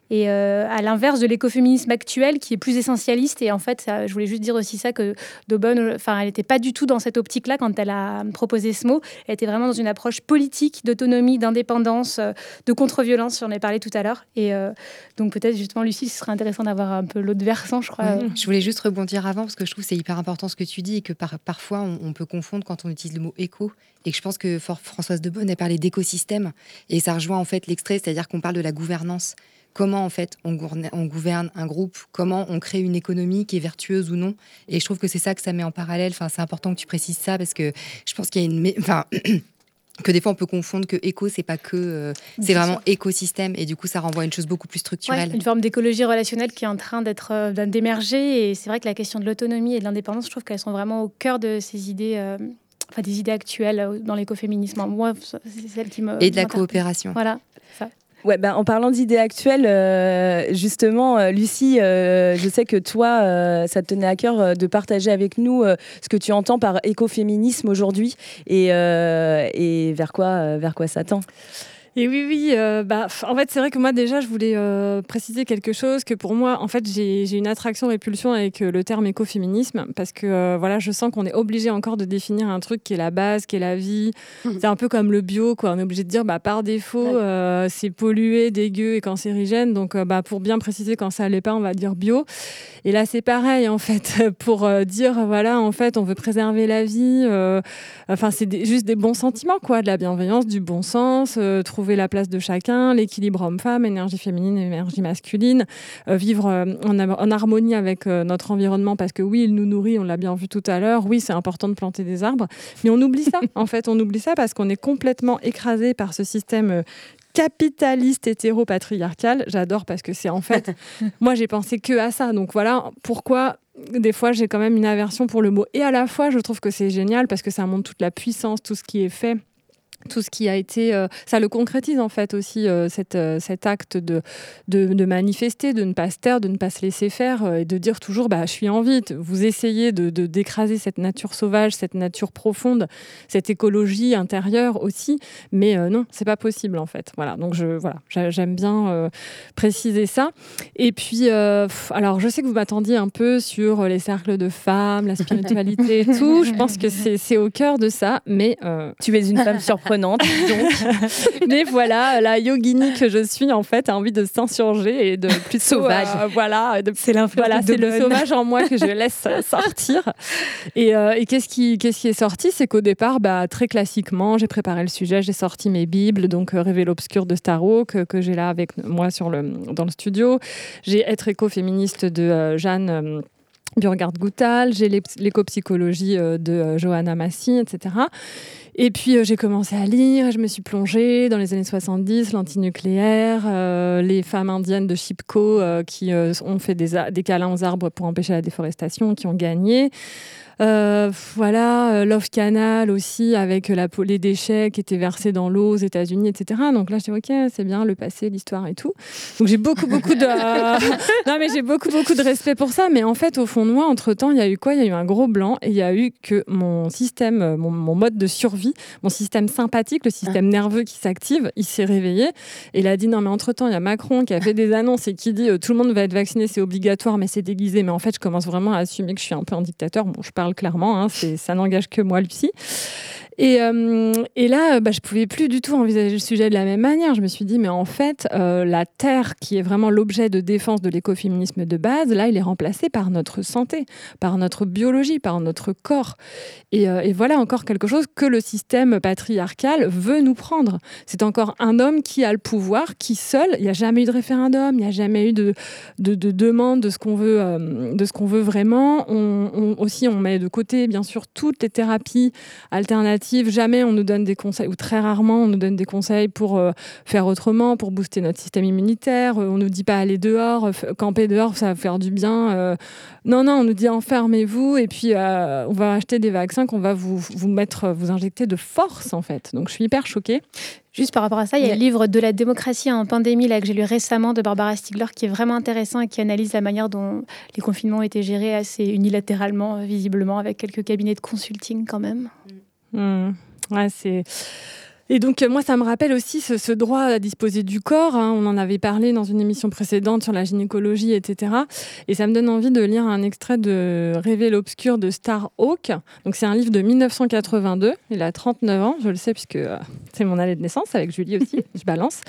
Et euh, à l'inverse de l'écoféminisme actuel qui est plus essentialiste. Et en fait, je voulais juste dire aussi ça que Daubonne, enfin, elle n'était pas du tout dans cette optique-là quand elle a proposé ce mot. Elle était vraiment dans une approche politique, d'autonomie, d'indépendance, euh, de contre-violence. J'en ai parlé tout à l'heure. Et euh, donc peut-être justement, Lucie, ce serait intéressant d'avoir un peu l'autre versant, je crois. Je voulais juste rebondir avant parce que je trouve que c'est hyper important ce que tu dis et que par, parfois on, peut confondre quand on utilise le mot éco. Et que je pense que Françoise Daubonne a parlé d'écosystème et ça rejoint en fait l'extrait, c'est-à-dire qu'on parle de la gouvernance comment en fait on gouverne, on gouverne, un groupe, comment on crée une économie qui est vertueuse ou non. Et je trouve que c'est ça que ça met en parallèle. Enfin, c'est important que tu précises ça parce que je pense qu'il y a une, enfin. que des fois on peut confondre que éco c'est pas que euh, c'est vraiment écosystème et du coup ça renvoie à une chose beaucoup plus structurelle ouais, une forme d'écologie relationnelle qui est en train d'être euh, d'émerger et c'est vrai que la question de l'autonomie et de l'indépendance je trouve qu'elles sont vraiment au cœur de ces idées euh, enfin des idées actuelles dans l'écoféminisme moi c'est celle qui me et de la coopération voilà ça. Ben, en parlant d'idées actuelles, euh, justement, euh, Lucie, euh, je sais que toi, ça te tenait à cœur de partager avec nous ce que tu entends par écoféminisme aujourd'hui et, vers quoi ça tend. Et oui, oui, euh, bah, en fait, c'est vrai que moi, déjà, je voulais euh, préciser quelque chose, que pour moi, en fait, j'ai une attraction-répulsion avec euh, le terme écoféminisme, parce que, voilà, je sens qu'on est obligé encore de définir un truc qui est la base, qui est la vie. Mmh. C'est un peu comme le bio, quoi. On est obligé de dire, bah, par défaut, ouais. C'est pollué, dégueu et cancérigène. Donc, bah, pour bien préciser quand ça allait pas, on va dire bio. Et là, c'est pareil, en fait, pour dire, voilà, en fait, on veut préserver la vie. Enfin, c'est juste des bons sentiments, quoi, de la bienveillance, du bon sens, trouver la place de chacun, l'équilibre homme-femme, énergie féminine, énergie masculine, euh, vivre euh, en, en, harmonie avec euh, notre environnement parce que oui, il nous nourrit, on l'a bien vu tout à l'heure, oui, c'est important de planter des arbres, mais on oublie ça, en fait, on oublie ça parce qu'on est complètement écrasé par ce système capitaliste hétéro-patriarcal. J'adore parce que c'est en fait, moi j'ai pensé que à ça. Donc voilà pourquoi des fois j'ai quand même une aversion pour le mot. Et à la fois, je trouve que c'est génial parce que ça montre toute la puissance, tout ce qui est fait tout ce qui a été, euh, ça le concrétise en fait aussi euh, cette, euh, cet acte de, de, de, manifester, de ne pas se taire, de ne pas se laisser faire euh, et de dire toujours bah, je suis en vie. Vous essayez de d'écraser de, cette nature sauvage, cette nature profonde, cette écologie intérieure aussi, mais euh, non, c'est pas possible en fait. Voilà, donc je voilà, j'aime bien euh, préciser ça. Et puis, alors je sais que vous m'attendiez un peu sur les cercles de femmes, la spiritualité et tout. Je pense que c'est au cœur de ça, mais tu es une femme surprenante surprenante. donc. Mais voilà, la yogini que je suis, en fait, a envie de s'insurger et de plutôt. Sauvage. euh, voilà, C'est l'influence voilà, de c'est le sauvage en moi que je laisse euh, sortir. Et, euh, et qu'est-ce qui, qu'est-ce qui est sorti? C'est qu'au départ, bah, très classiquement, j'ai préparé le sujet, j'ai sorti mes bibles, donc euh, Révél obscur de Starro, que, que j'ai là avec moi sur le, dans le studio. J'ai Être écoféministe de euh, Jeanne. euh, Burgard Goutal, j'ai l'éco-psychologie euh, de euh, Johanna Massy, etc. Et puis euh, j'ai commencé à lire, je me suis plongée dans les années 70, l'antinucléaire, euh, les femmes indiennes de Chipko euh, qui ont fait des, des câlins aux arbres pour empêcher la déforestation, qui ont gagné. Euh, voilà, euh, Love Canal aussi, avec la, les déchets qui étaient versés dans l'eau aux États-Unis, etc. Donc là, je dis, ok, c'est bien, le passé, l'histoire et tout. Donc j'ai beaucoup, beaucoup de. non, mais j'ai beaucoup, beaucoup de respect pour ça. Mais en fait, au fond de moi, entre-temps, il y a eu quoi? Il y a eu un gros blanc et il y a eu que mon système, euh, mon, mon mode de survie, mon système sympathique, le système nerveux qui s'active, il s'est réveillé. Et il a dit, non, mais entre-temps, il y a Macron qui a fait des annonces et qui dit, tout le monde va être vacciné, c'est obligatoire, mais c'est déguisé. Mais en fait, je commence vraiment à assumer que je suis un peu un dictateur. Bon, je parle clairement, hein, ça n'engage que moi, Lucie. Et, euh, et là, euh, bah, je pouvais plus du tout envisager le sujet de la même manière. Je me suis dit, mais en fait, euh, la Terre, qui est vraiment l'objet de défense de l'écoféminisme de base, là, il est remplacé par notre santé, par notre biologie, par notre corps. Et, voilà encore quelque chose que le système patriarcal veut nous prendre. C'est encore un homme qui a le pouvoir, qui seul, il n'y a jamais eu de référendum, il n'y a jamais eu de, de, de demande de ce qu'on veut, de ce qu'on veut vraiment. Aussi, on met de côté, bien sûr, toutes les thérapies alternatives. Jamais on nous donne des conseils, ou très rarement on nous donne des conseils pour euh, faire autrement, pour booster notre système immunitaire. Euh, on nous dit pas aller dehors, euh, camper dehors, ça va faire du bien. Euh, non, non, on nous dit enfermez-vous et puis euh, on va acheter des vaccins qu'on va vous, vous mettre, vous injecter de force en fait. Donc je suis hyper choquée. Juste par rapport à ça, il y a le livre De la démocratie en pandémie là, que j'ai lu récemment de Barbara Stiegler qui est vraiment intéressant et qui analyse la manière dont les confinements ont été gérés assez unilatéralement, visiblement, avec quelques cabinets de consulting quand même. Hmm. Ouais, c'est. Et donc, euh, moi, ça me rappelle aussi ce, ce droit à disposer du corps. hein. On en avait parlé dans une émission précédente sur la gynécologie, etc. Et ça me donne envie de lire un extrait de Rêver l'obscur de Star Hawk. Donc, c'est un livre de 1982. Il a 39 ans, je le sais, puisque euh, c'est mon année de naissance, avec Julie aussi, je balance.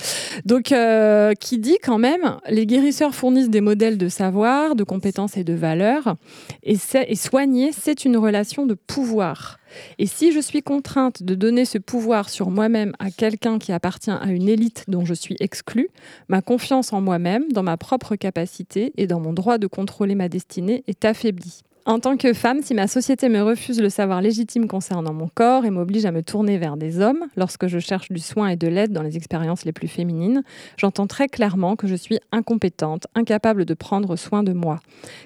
Donc, euh, qui dit quand même les guérisseurs fournissent des modèles de savoir, de compétences et de valeurs. Et soigner, c'est une relation de pouvoir. Et si je suis contrainte de donner ce pouvoir sur moi-même à quelqu'un qui appartient à une élite dont je suis exclue, ma confiance en moi-même, dans ma propre capacité et dans mon droit de contrôler ma destinée est affaiblie. En tant que femme, si ma société me refuse le savoir légitime concernant mon corps et m'oblige à me tourner vers des hommes lorsque je cherche du soin et de l'aide dans les expériences les plus féminines, j'entends très clairement que je suis incompétente, incapable de prendre soin de moi.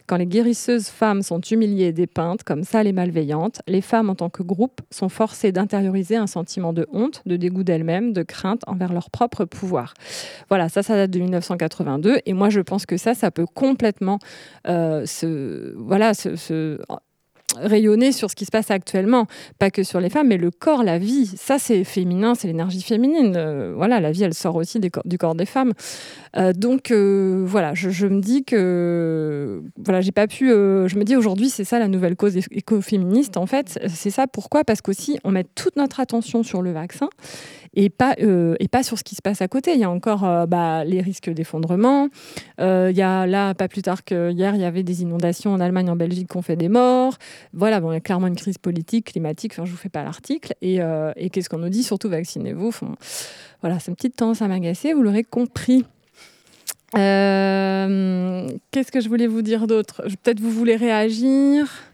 Quand les guérisseuses femmes sont humiliées et dépeintes comme sales et malveillantes, les femmes en tant que groupe sont forcées d'intérioriser un sentiment de honte, de dégoût d'elles-mêmes, de crainte envers leur propre pouvoir. Voilà, ça, ça date de 1982. Et moi, je pense que ça, ça peut complètement euh, se, rayonner sur ce qui se passe actuellement, pas que sur les femmes, mais le corps, la vie, ça c'est féminin, c'est l'énergie féminine. Euh, voilà, la vie, elle sort aussi du corps des femmes. Euh, donc euh, voilà, je, je me dis que voilà, j'ai pas pu. je me dis aujourd'hui, c'est ça la nouvelle cause éco- écoféministe. En fait, c'est ça. Pourquoi? Parce qu'aussi, on met toute notre attention sur le vaccin et pas euh, et pas sur ce qui se passe à côté. Il y a encore euh, bah, les risques d'effondrement. Euh, il y a là, pas plus tard que hier, il y avait des inondations en Allemagne, en Belgique, qui ont fait des morts. Voilà, bon, il y a clairement une crise politique, climatique. Enfin, je vous fais pas l'article. Et, qu'est-ce qu'on nous dit? Surtout vaccinez-vous. Voilà, c'est une petite tendance à m'agacer. Vous l'aurez compris. Qu'est-ce que je voulais vous dire d'autre? Peut-être vous voulez réagir?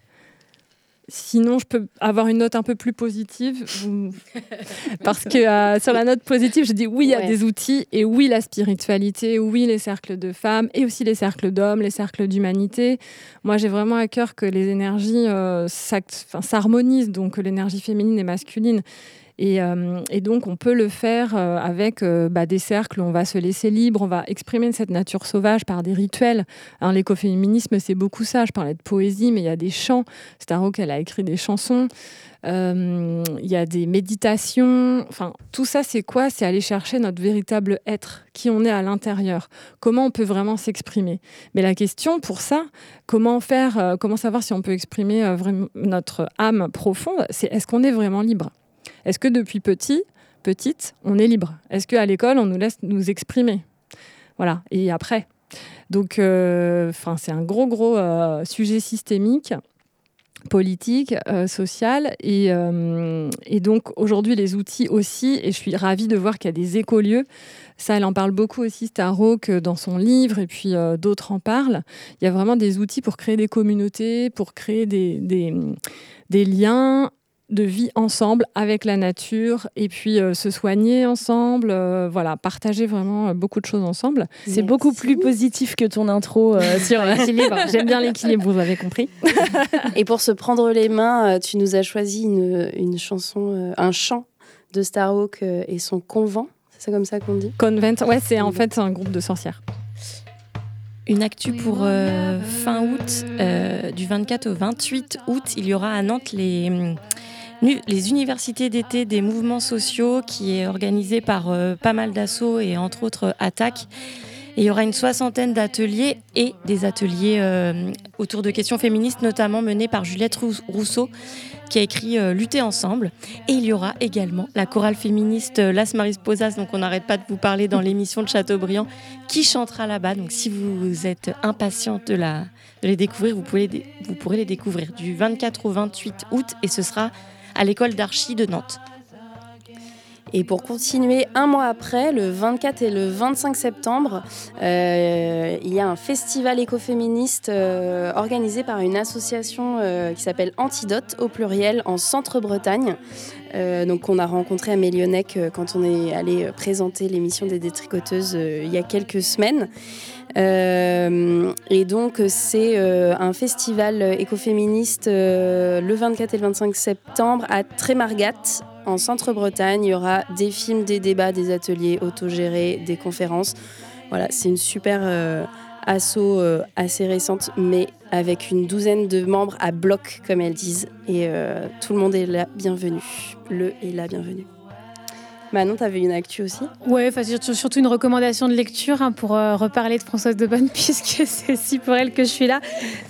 Sinon, je peux avoir une note un peu plus positive. Parce que euh, sur la note positive, je dis oui, il y a Ouais. des outils. Et oui, la spiritualité. Oui, les cercles de femmes. Et aussi les cercles d'hommes, les cercles d'humanité. Moi, j'ai vraiment à cœur que les énergies euh, s'harmonisent. Donc, que l'énergie féminine et masculine. Et, euh, et donc, on peut le faire euh, avec euh, bah, des cercles on va se laisser libre, on va exprimer cette nature sauvage par des rituels. Hein, L'écoféminisme, c'est beaucoup ça. Je parlais de poésie, mais il y a des chants. Starhawk, elle a écrit des chansons. Il y a des méditations. Enfin, tout ça, c'est quoi? C'est aller chercher notre véritable être, qui on est à l'intérieur. Comment on peut vraiment s'exprimer? Mais la question pour ça, comment faire Comment savoir si on peut exprimer notre âme profonde C'est est-ce qu'on est vraiment libre? Est-ce que depuis petit, petite, on est libre? Est-ce qu'à l'école, on nous laisse nous exprimer? Voilà. Et après Donc, enfin, c'est un gros, gros sujet systémique politique, euh, sociale. Et, euh, et donc aujourd'hui, les outils aussi, et je suis ravie de voir qu'il y a des écolieux. Ça, elle en parle beaucoup aussi, Starhawk, dans son livre, et puis euh, d'autres en parlent. Il y a vraiment des outils pour créer des communautés, pour créer des, des liens de vie ensemble avec la nature et puis euh, se soigner ensemble, euh, voilà, partager vraiment euh, beaucoup de choses ensemble. C'est beaucoup plus positif que ton intro sur l'équilibre. J'aime bien l'équilibre, vous avez compris. et pour se prendre les mains, tu nous as choisi une, une chanson, un chant de Starhawk et son convent. C'est comme ça qu'on dit? Convent, ouais, c'est en fait un groupe de sorcières. Une actu pour fin août, du 24 au 28 août, il y aura à Nantes les les universités d'été des mouvements sociaux qui est organisé par euh, pas mal d'assauts et entre autres euh, Attaque. Et il y aura une soixantaine d'ateliers et des ateliers euh, autour de questions féministes, notamment menés par Juliette Rousseau, qui a écrit Lutter ensemble. Et il y aura également la chorale féministe Las Marisposas, donc on n'arrête pas de vous parler dans l'émission de Chateaubriand, qui chantera là-bas. Donc si vous êtes impatiente de, les découvrir, vous, vous pourrez les découvrir du 24 au 28 août et ce sera à l'école d'archi de Nantes. Et pour continuer, un mois après, le 24 et le 25 septembre, euh, il y a un festival écoféministe euh, organisé par une association euh, qui s'appelle Antidote au pluriel en Centre-Bretagne. donc on a rencontré Amélie quand on est allé présenter l'émission des détricoteuses il y a quelques semaines. Euh, et donc, c'est euh, un festival écoféministe euh, le 24 et le 25 septembre à Trémargat, en Centre-Bretagne. Il y aura des films, des débats, des ateliers autogérés, des conférences. Voilà, c'est une super asso assez récente, mais avec une douzaine de membres à bloc, comme elles disent. Et tout le monde est là, bienvenu. Le est là, bienvenue. Manon, tu avais une actu aussi? Ouais, surtout une recommandation de lecture hein, pour euh, reparler de Françoise de Bonne, puisque c'est aussi pour elle que je suis là.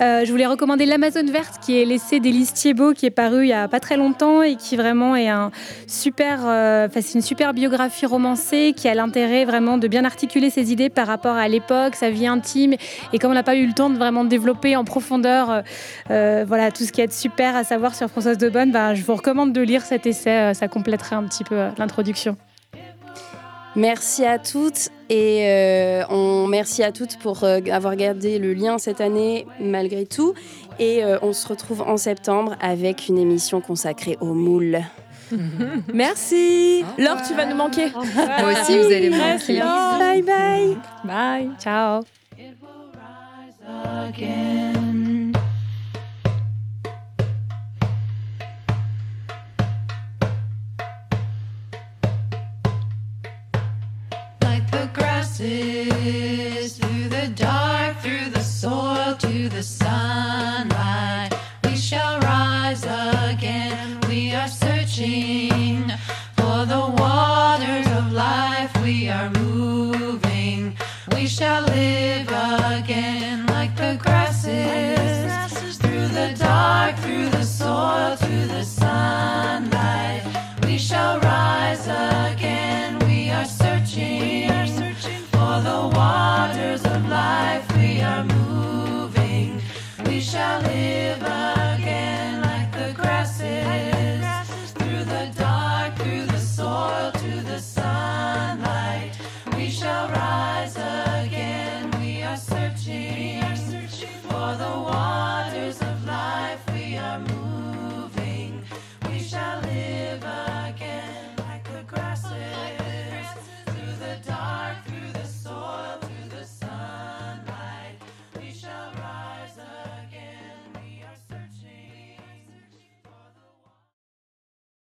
Euh, je voulais recommander L'Amazone verte, qui est l'essai d'Élise Thiebaud, qui est paru il y a pas très longtemps et qui vraiment est un super, euh, une super biographie romancée qui a l'intérêt vraiment de bien articuler ses idées par rapport à l'époque, sa vie intime. Et comme on n'a pas eu le temps de vraiment développer en profondeur voilà, tout ce qui est super à savoir sur Françoise de Bonne, ben, je vous recommande de lire cet essai, ça compléterait un petit peu l'introduction. Merci à toutes et euh, on merci à toutes pour euh, avoir gardé le lien cette année malgré tout. Et euh, on se retrouve en septembre avec une émission consacrée aux moules. Merci. Laure, tu vas nous manquer. Moi aussi, vous allez me manquer. Bye bye. Bye. Ciao. Through the dark, through the soil to the sunlight. We shall rise again. We are searching for the waters of life. We are moving. We shall live again like the grasses through the dark, through the soil to the sun. the waters of life we are moving. We shall live.